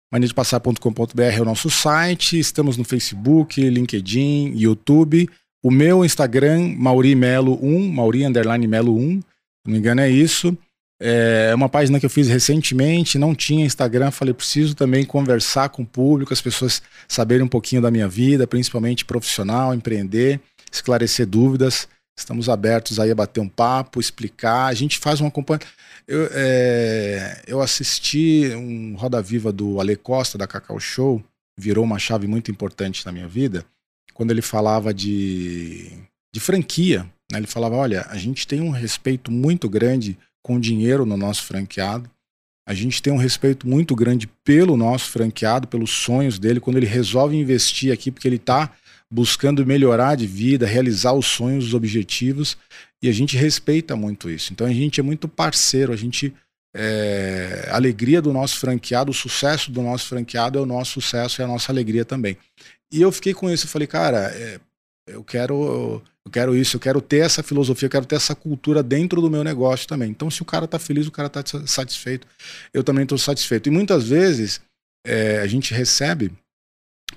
maniadepassar.com.br é o nosso site. Estamos no Facebook, LinkedIn, YouTube. O meu Instagram, Mauri Melo 1, Mauri Underline Melo 1, se não me engano é isso. É uma página que eu fiz recentemente, não tinha Instagram, falei, preciso também conversar com o público, as pessoas saberem um pouquinho da minha vida, principalmente profissional, empreender, esclarecer dúvidas. Estamos abertos aí a bater um papo, explicar. A gente faz um acompanhamento. Eu, é, eu assisti um Roda Viva do Ale Costa, da Cacau Show, virou uma chave muito importante na minha vida, quando ele falava de, de franquia. Né? Ele falava: olha, a gente tem um respeito muito grande com dinheiro no nosso franqueado. A gente tem um respeito muito grande pelo nosso franqueado, pelos sonhos dele, quando ele resolve investir aqui, porque ele está buscando melhorar de vida, realizar os sonhos, os objetivos. E a gente respeita muito isso. Então a gente é muito parceiro, a gente. É, a alegria do nosso franqueado, o sucesso do nosso franqueado é o nosso sucesso e a nossa alegria também. E eu fiquei com isso, eu falei, cara, é, eu quero eu quero isso, eu quero ter essa filosofia, eu quero ter essa cultura dentro do meu negócio também. Então, se o cara está feliz, o cara está satisfeito, eu também estou satisfeito. E muitas vezes é, a gente recebe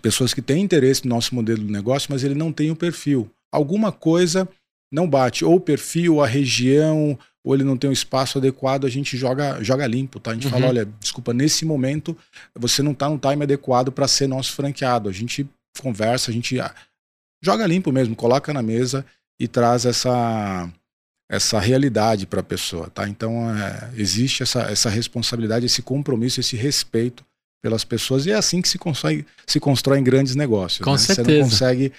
pessoas que têm interesse no nosso modelo de negócio, mas ele não tem o perfil. Alguma coisa não bate, ou o perfil, a região, ou ele não tem um espaço adequado, a gente joga, joga limpo, tá? A gente uhum. fala, olha, desculpa, nesse momento você não está no time adequado para ser nosso franqueado. A gente conversa, a gente ah, joga limpo mesmo, coloca na mesa e traz essa essa realidade para a pessoa, tá? Então é, existe essa, essa responsabilidade, esse compromisso, esse respeito pelas pessoas e é assim que se constrói, se constrói grandes negócios. Com né? certeza. Você não consegue,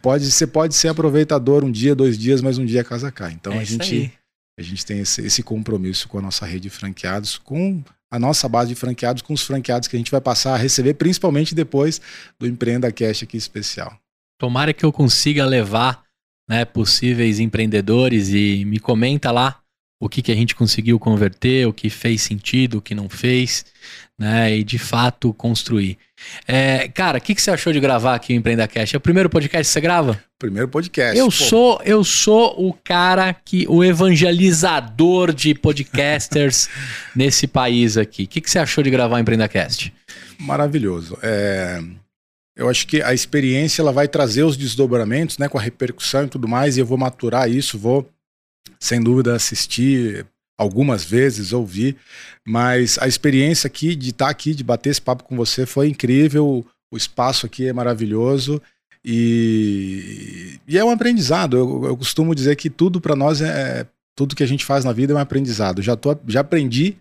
pode, você pode ser aproveitador um dia, dois dias, mas um dia a casa cai. Então é a gente a gente tem esse, esse compromisso com a nossa rede de franqueados, com a nossa base de franqueados, com os franqueados que a gente vai passar a receber, principalmente depois do Empreenda Cash aqui especial. Tomara que eu consiga levar né, possíveis empreendedores e me comenta lá o que, que a gente conseguiu converter, o que fez sentido, o que não fez, né? E de fato construir. É, cara, o que, que você achou de gravar aqui o Empreenda Cash? É o primeiro podcast que você grava? Primeiro podcast. Eu pô. sou, eu sou o cara que o evangelizador de podcasters nesse país aqui. O que, que você achou de gravar o Empreenda Cast? Maravilhoso. É, eu acho que a experiência ela vai trazer os desdobramentos, né, com a repercussão e tudo mais, e eu vou maturar isso, vou sem dúvida assistir algumas vezes, ouvir, mas a experiência aqui de estar aqui, de bater esse papo com você foi incrível, o espaço aqui é maravilhoso e, e é um aprendizado. Eu, eu costumo dizer que tudo para nós é tudo que a gente faz na vida é um aprendizado. Já, tô, já aprendi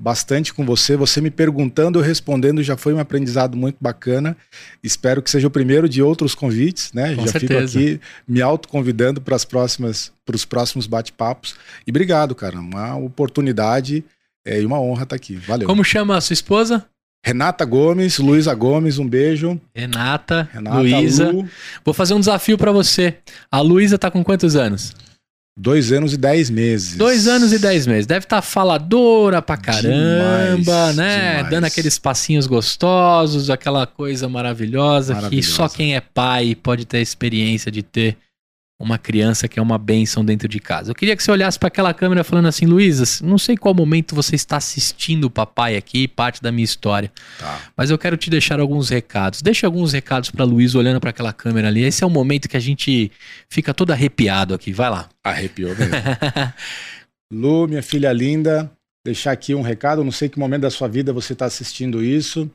bastante com você. Você me perguntando, eu respondendo, já foi um aprendizado muito bacana. Espero que seja o primeiro de outros convites, né? Com já certeza. fico aqui me autoconvidando para as próximas, para os próximos bate-papos. E obrigado, cara. Uma oportunidade é, e uma honra estar aqui. Valeu. Como chama a sua esposa? Renata Gomes, Luísa Gomes, um beijo. Renata, Renata, Luísa. Lu, Vou fazer um desafio pra você. A Luísa tá com quantos anos? Dois anos e dez meses. Dois anos e dez meses. Deve estar faladora pra caramba, Demais, né? demais. Dando aqueles passinhos gostosos, aquela coisa maravilhosa, que Maravilhosa. só quem é pai pode ter a experiência de ter uma criança que é uma bênção dentro de casa. Eu queria que você olhasse para aquela câmera falando assim, Luísa, não sei qual momento você está assistindo o papai aqui, parte da minha história, Tá. mas eu quero te deixar alguns recados. Deixa alguns recados para Luísa olhando para aquela câmera ali. Esse é o momento que a gente fica todo arrepiado aqui. Vai lá. Arrepiou mesmo. Lu, minha filha linda, deixar aqui um recado. Eu Não sei que momento da sua vida você está assistindo isso,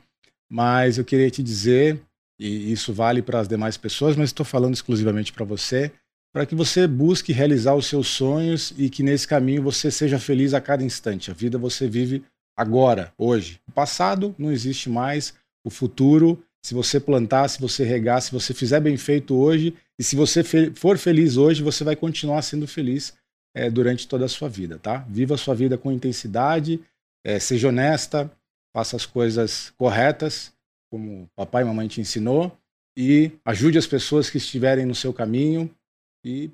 mas eu queria te dizer, e isso vale para as demais pessoas, mas estou falando exclusivamente para você, para que você busque realizar os seus sonhos e que nesse caminho você seja feliz a cada instante. A vida você vive agora, hoje. O passado não existe mais, o futuro, se você plantar, se você regar, se você fizer bem feito hoje, e se você for feliz hoje, você vai continuar sendo feliz é, durante toda a sua vida, tá? Viva a sua vida com intensidade, é, seja honesta, faça as coisas corretas, como papai e mamãe te ensinou, e ajude as pessoas que estiverem no seu caminho e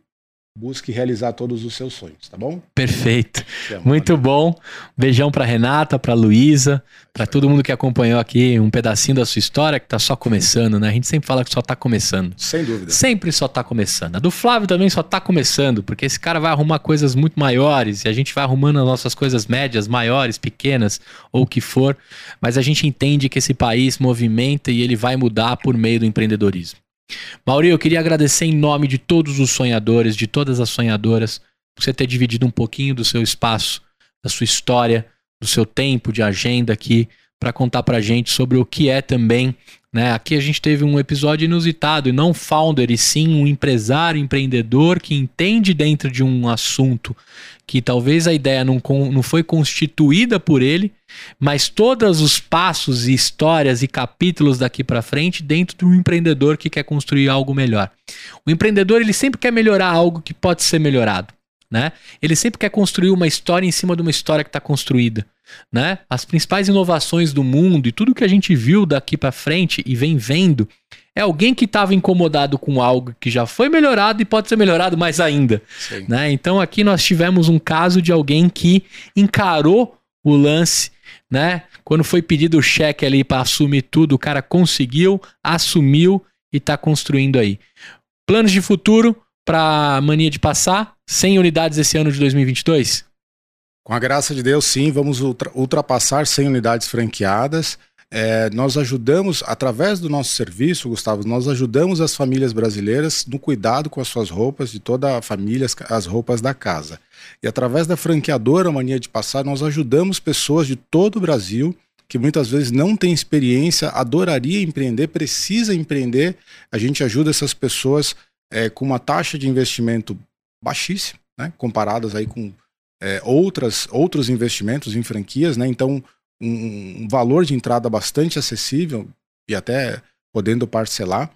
busque realizar todos os seus sonhos, tá bom? Perfeito. Muito bom. Beijão pra Renata, pra Luísa, pra todo mundo que acompanhou aqui um pedacinho da sua história que tá só começando, né? A gente sempre fala que só tá começando. Sem dúvida. Sempre só tá começando. A do Flávio também só tá começando, porque esse cara vai arrumar coisas muito maiores e a gente vai arrumando as nossas coisas médias, maiores, pequenas ou o que for, mas a gente entende que esse país movimenta e ele vai mudar por meio do empreendedorismo. Mauri, eu queria agradecer em nome de todos os sonhadores, de todas as sonhadoras, por você ter dividido um pouquinho do seu espaço, da sua história, do seu tempo de agenda aqui para contar pra gente sobre o que é também, né? Aqui a gente teve um episódio inusitado, e não founder, e sim um empresário, empreendedor que entende dentro de um assunto que talvez a ideia não, não foi constituída por ele, mas todos os passos e histórias e capítulos daqui pra frente dentro de um empreendedor que quer construir algo melhor. O empreendedor ele sempre quer melhorar algo que pode ser melhorado, né? Ele sempre quer construir uma história em cima de uma história que está construída, né? As principais inovações do mundo e tudo que a gente viu daqui pra frente e vem vendo é alguém que estava incomodado com algo que já foi melhorado e pode ser melhorado mais ainda né? Então aqui nós tivemos um caso de alguém que encarou o lance, né? Quando foi pedido o cheque ali para assumir tudo, o cara conseguiu, assumiu e está construindo aí. Planos de futuro para mania de passar 100 unidades esse ano de 2022? Com a graça de Deus, sim, vamos ultra- ultrapassar 100 unidades franqueadas. É, nós ajudamos, através do nosso serviço, Gustavo, nós ajudamos as famílias brasileiras no cuidado com as suas roupas, de toda a família, as, as roupas da casa. E através da franqueadora Mania de Passar, nós ajudamos pessoas de todo o Brasil que muitas vezes não têm experiência, adoraria empreender, precisa empreender. A gente ajuda essas pessoas é, com uma taxa de investimento baixíssima, né, comparadas aí com é, outras, outros investimentos em franquias, né? Então, um, um valor de entrada bastante acessível e até podendo parcelar.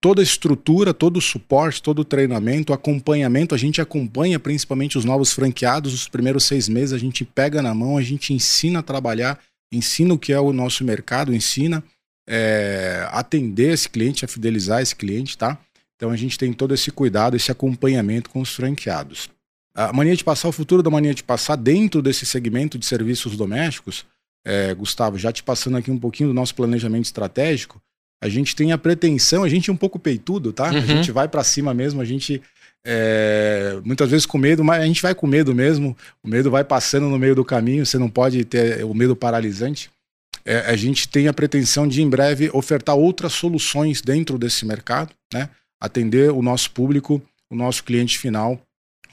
Toda a estrutura, todo o suporte, todo o treinamento, acompanhamento, a gente acompanha principalmente os novos franqueados. Os primeiros seis meses a gente pega na mão, a gente ensina a trabalhar, ensina o que é o nosso mercado, ensina é, atender esse cliente, a fidelizar esse cliente, tá? Então a gente tem todo esse cuidado, esse acompanhamento com os franqueados. A mania de passar, o futuro da mania de passar dentro desse segmento de serviços domésticos, é, Gustavo, já te passando aqui um pouquinho do nosso planejamento estratégico, a gente tem a pretensão, a gente é um pouco peitudo, tá? Uhum. A gente vai para cima mesmo, a gente é, muitas vezes com medo, mas a gente vai com medo mesmo, o medo vai passando no meio do caminho, você não pode ter o medo paralisante. É, a gente tem a pretensão de em breve ofertar outras soluções dentro desse mercado, né? Atender o nosso público, o nosso cliente final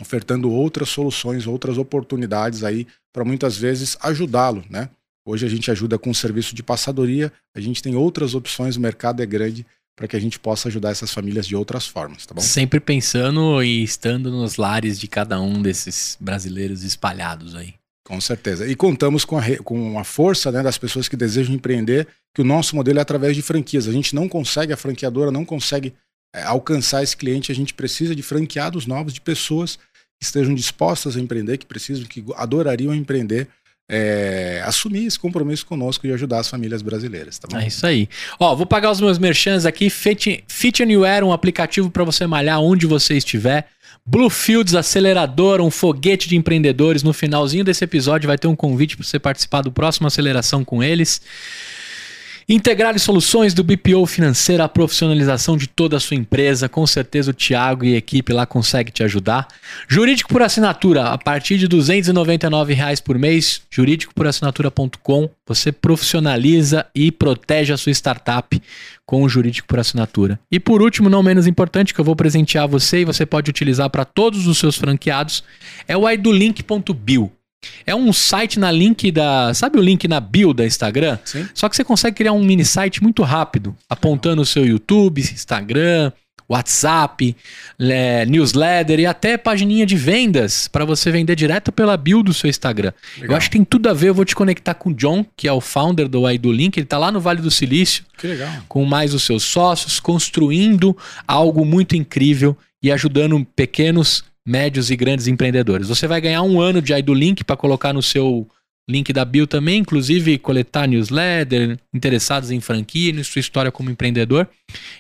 ofertando outras soluções, outras oportunidades aí para muitas vezes ajudá-lo, né? Hoje a gente ajuda com o serviço de passadoria, a gente tem outras opções, o mercado é grande para que a gente possa ajudar essas famílias de outras formas, tá bom? Sempre pensando e estando nos lares de cada um desses brasileiros espalhados aí. Com certeza. E contamos com a, com a força né, das pessoas que desejam empreender, que o nosso modelo é através de franquias. A gente não consegue, a franqueadora não consegue é, alcançar esse cliente, a gente precisa de franqueados novos, de pessoas que estejam dispostas a empreender, que precisam, que adorariam empreender é, assumir esse compromisso conosco e ajudar as famílias brasileiras, tá bom? É isso aí. Ó, vou pagar os meus merchans aqui. Fit, Fit Anywhere, um aplicativo para você malhar onde você estiver. Bluefields Acelerador, um foguete de empreendedores. No finalzinho desse episódio vai ter um convite para você participar do próximo aceleração com eles. Integrar soluções do BPO financeiro, a profissionalização de toda a sua empresa. Com certeza o Thiago e a equipe lá conseguem te ajudar. Jurídico por assinatura, a partir de 299 reais por mês, jurídicoporassinatura.com. Você profissionaliza e protege a sua startup com o Jurídico por Assinatura. E por último, não menos importante, que eu vou presentear você e você pode utilizar para todos os seus franqueados, é o idolink.bill. É um site na link da. Sabe o link na bio da Instagram? Sim. Só que você consegue criar um mini site muito rápido, apontando o seu YouTube, Instagram, WhatsApp, é, newsletter e até pagininha de vendas para você vender direto pela bio do seu Instagram. Legal. Eu acho que tem tudo a ver. Eu vou te conectar com o John, que é o founder do Link. Ele está lá no Vale do Silício. Que legal. Com mais os seus sócios, construindo algo muito incrível e ajudando pequenos médios e grandes empreendedores. Você vai ganhar um ano de Link para colocar no seu link da bio também, inclusive coletar newsletter, interessados em franquia e sua história como empreendedor.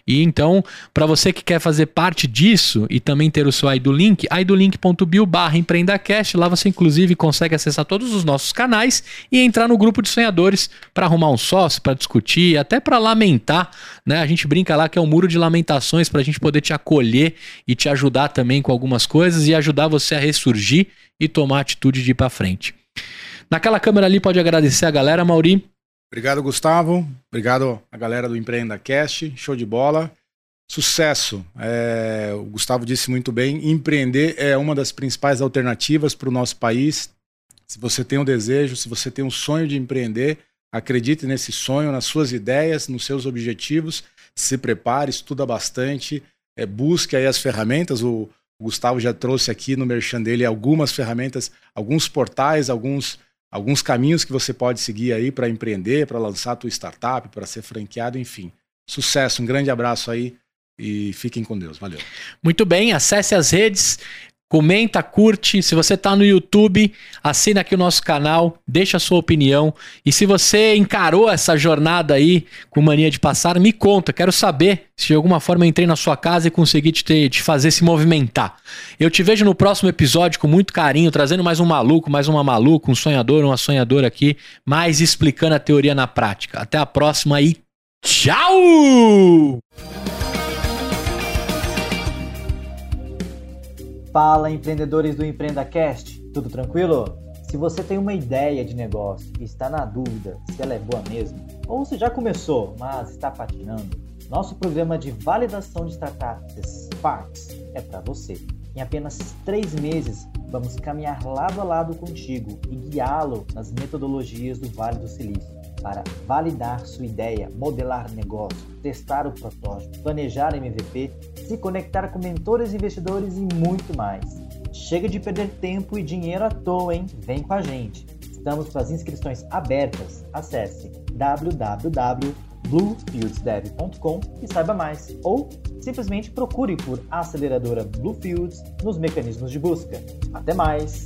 E então, para você que quer fazer parte disso e também ter o seu idolink, idolink.bio barra empreendacast, lá você inclusive consegue acessar todos os nossos canais e entrar no grupo de sonhadores para arrumar um sócio, para discutir, até para lamentar, né? A gente brinca lá que é um muro de lamentações para a gente poder te acolher e te ajudar também com algumas coisas e ajudar você a ressurgir e tomar atitude de ir para frente. Naquela câmera ali pode agradecer a galera, Mauri. Obrigado, Gustavo. Obrigado a galera do Empreenda Cast. Show de bola. Sucesso. É, o Gustavo disse muito bem. Empreender é uma das principais alternativas para o nosso país. Se você tem um desejo, se você tem um sonho de empreender, acredite nesse sonho, nas suas ideias, nos seus objetivos. Se prepare, estuda bastante, é, busque aí as ferramentas. O, o Gustavo já trouxe aqui no merchan dele algumas ferramentas, alguns portais, alguns alguns caminhos que você pode seguir aí para empreender, para lançar a tua startup, para ser franqueado, enfim. Sucesso, um grande abraço aí e fiquem com Deus. Valeu. Muito bem, acesse as redes. Comenta, curte. Se você está no YouTube, assina aqui o nosso canal, deixa a sua opinião. E se você encarou essa jornada aí com mania de passar, me conta. Quero saber se de alguma forma eu entrei na sua casa e consegui te, ter, te fazer se movimentar. Eu te vejo no próximo episódio com muito carinho, trazendo mais um maluco, mais uma maluca, um sonhador, uma sonhadora aqui, mais explicando a teoria na prática. Até a próxima e tchau! Fala empreendedores do EmpreendaCast, tudo tranquilo? Se você tem uma ideia de negócio e está na dúvida se ela é boa mesmo, ou se já começou, mas está patinando, nosso programa de validação de startups Sparks é para você. Em apenas três meses, vamos caminhar lado a lado contigo e guiá-lo nas metodologias do Vale do Silício para validar sua ideia, modelar negócio, testar o protótipo, planejar MVP, se conectar com mentores, investidores e muito mais. Chega de perder tempo e dinheiro à toa, hein? Vem com a gente. Estamos com as inscrições abertas. Acesse www.bluefieldsdev.com e saiba mais. Ou simplesmente procure por aceleradora Bluefields nos mecanismos de busca. Até mais!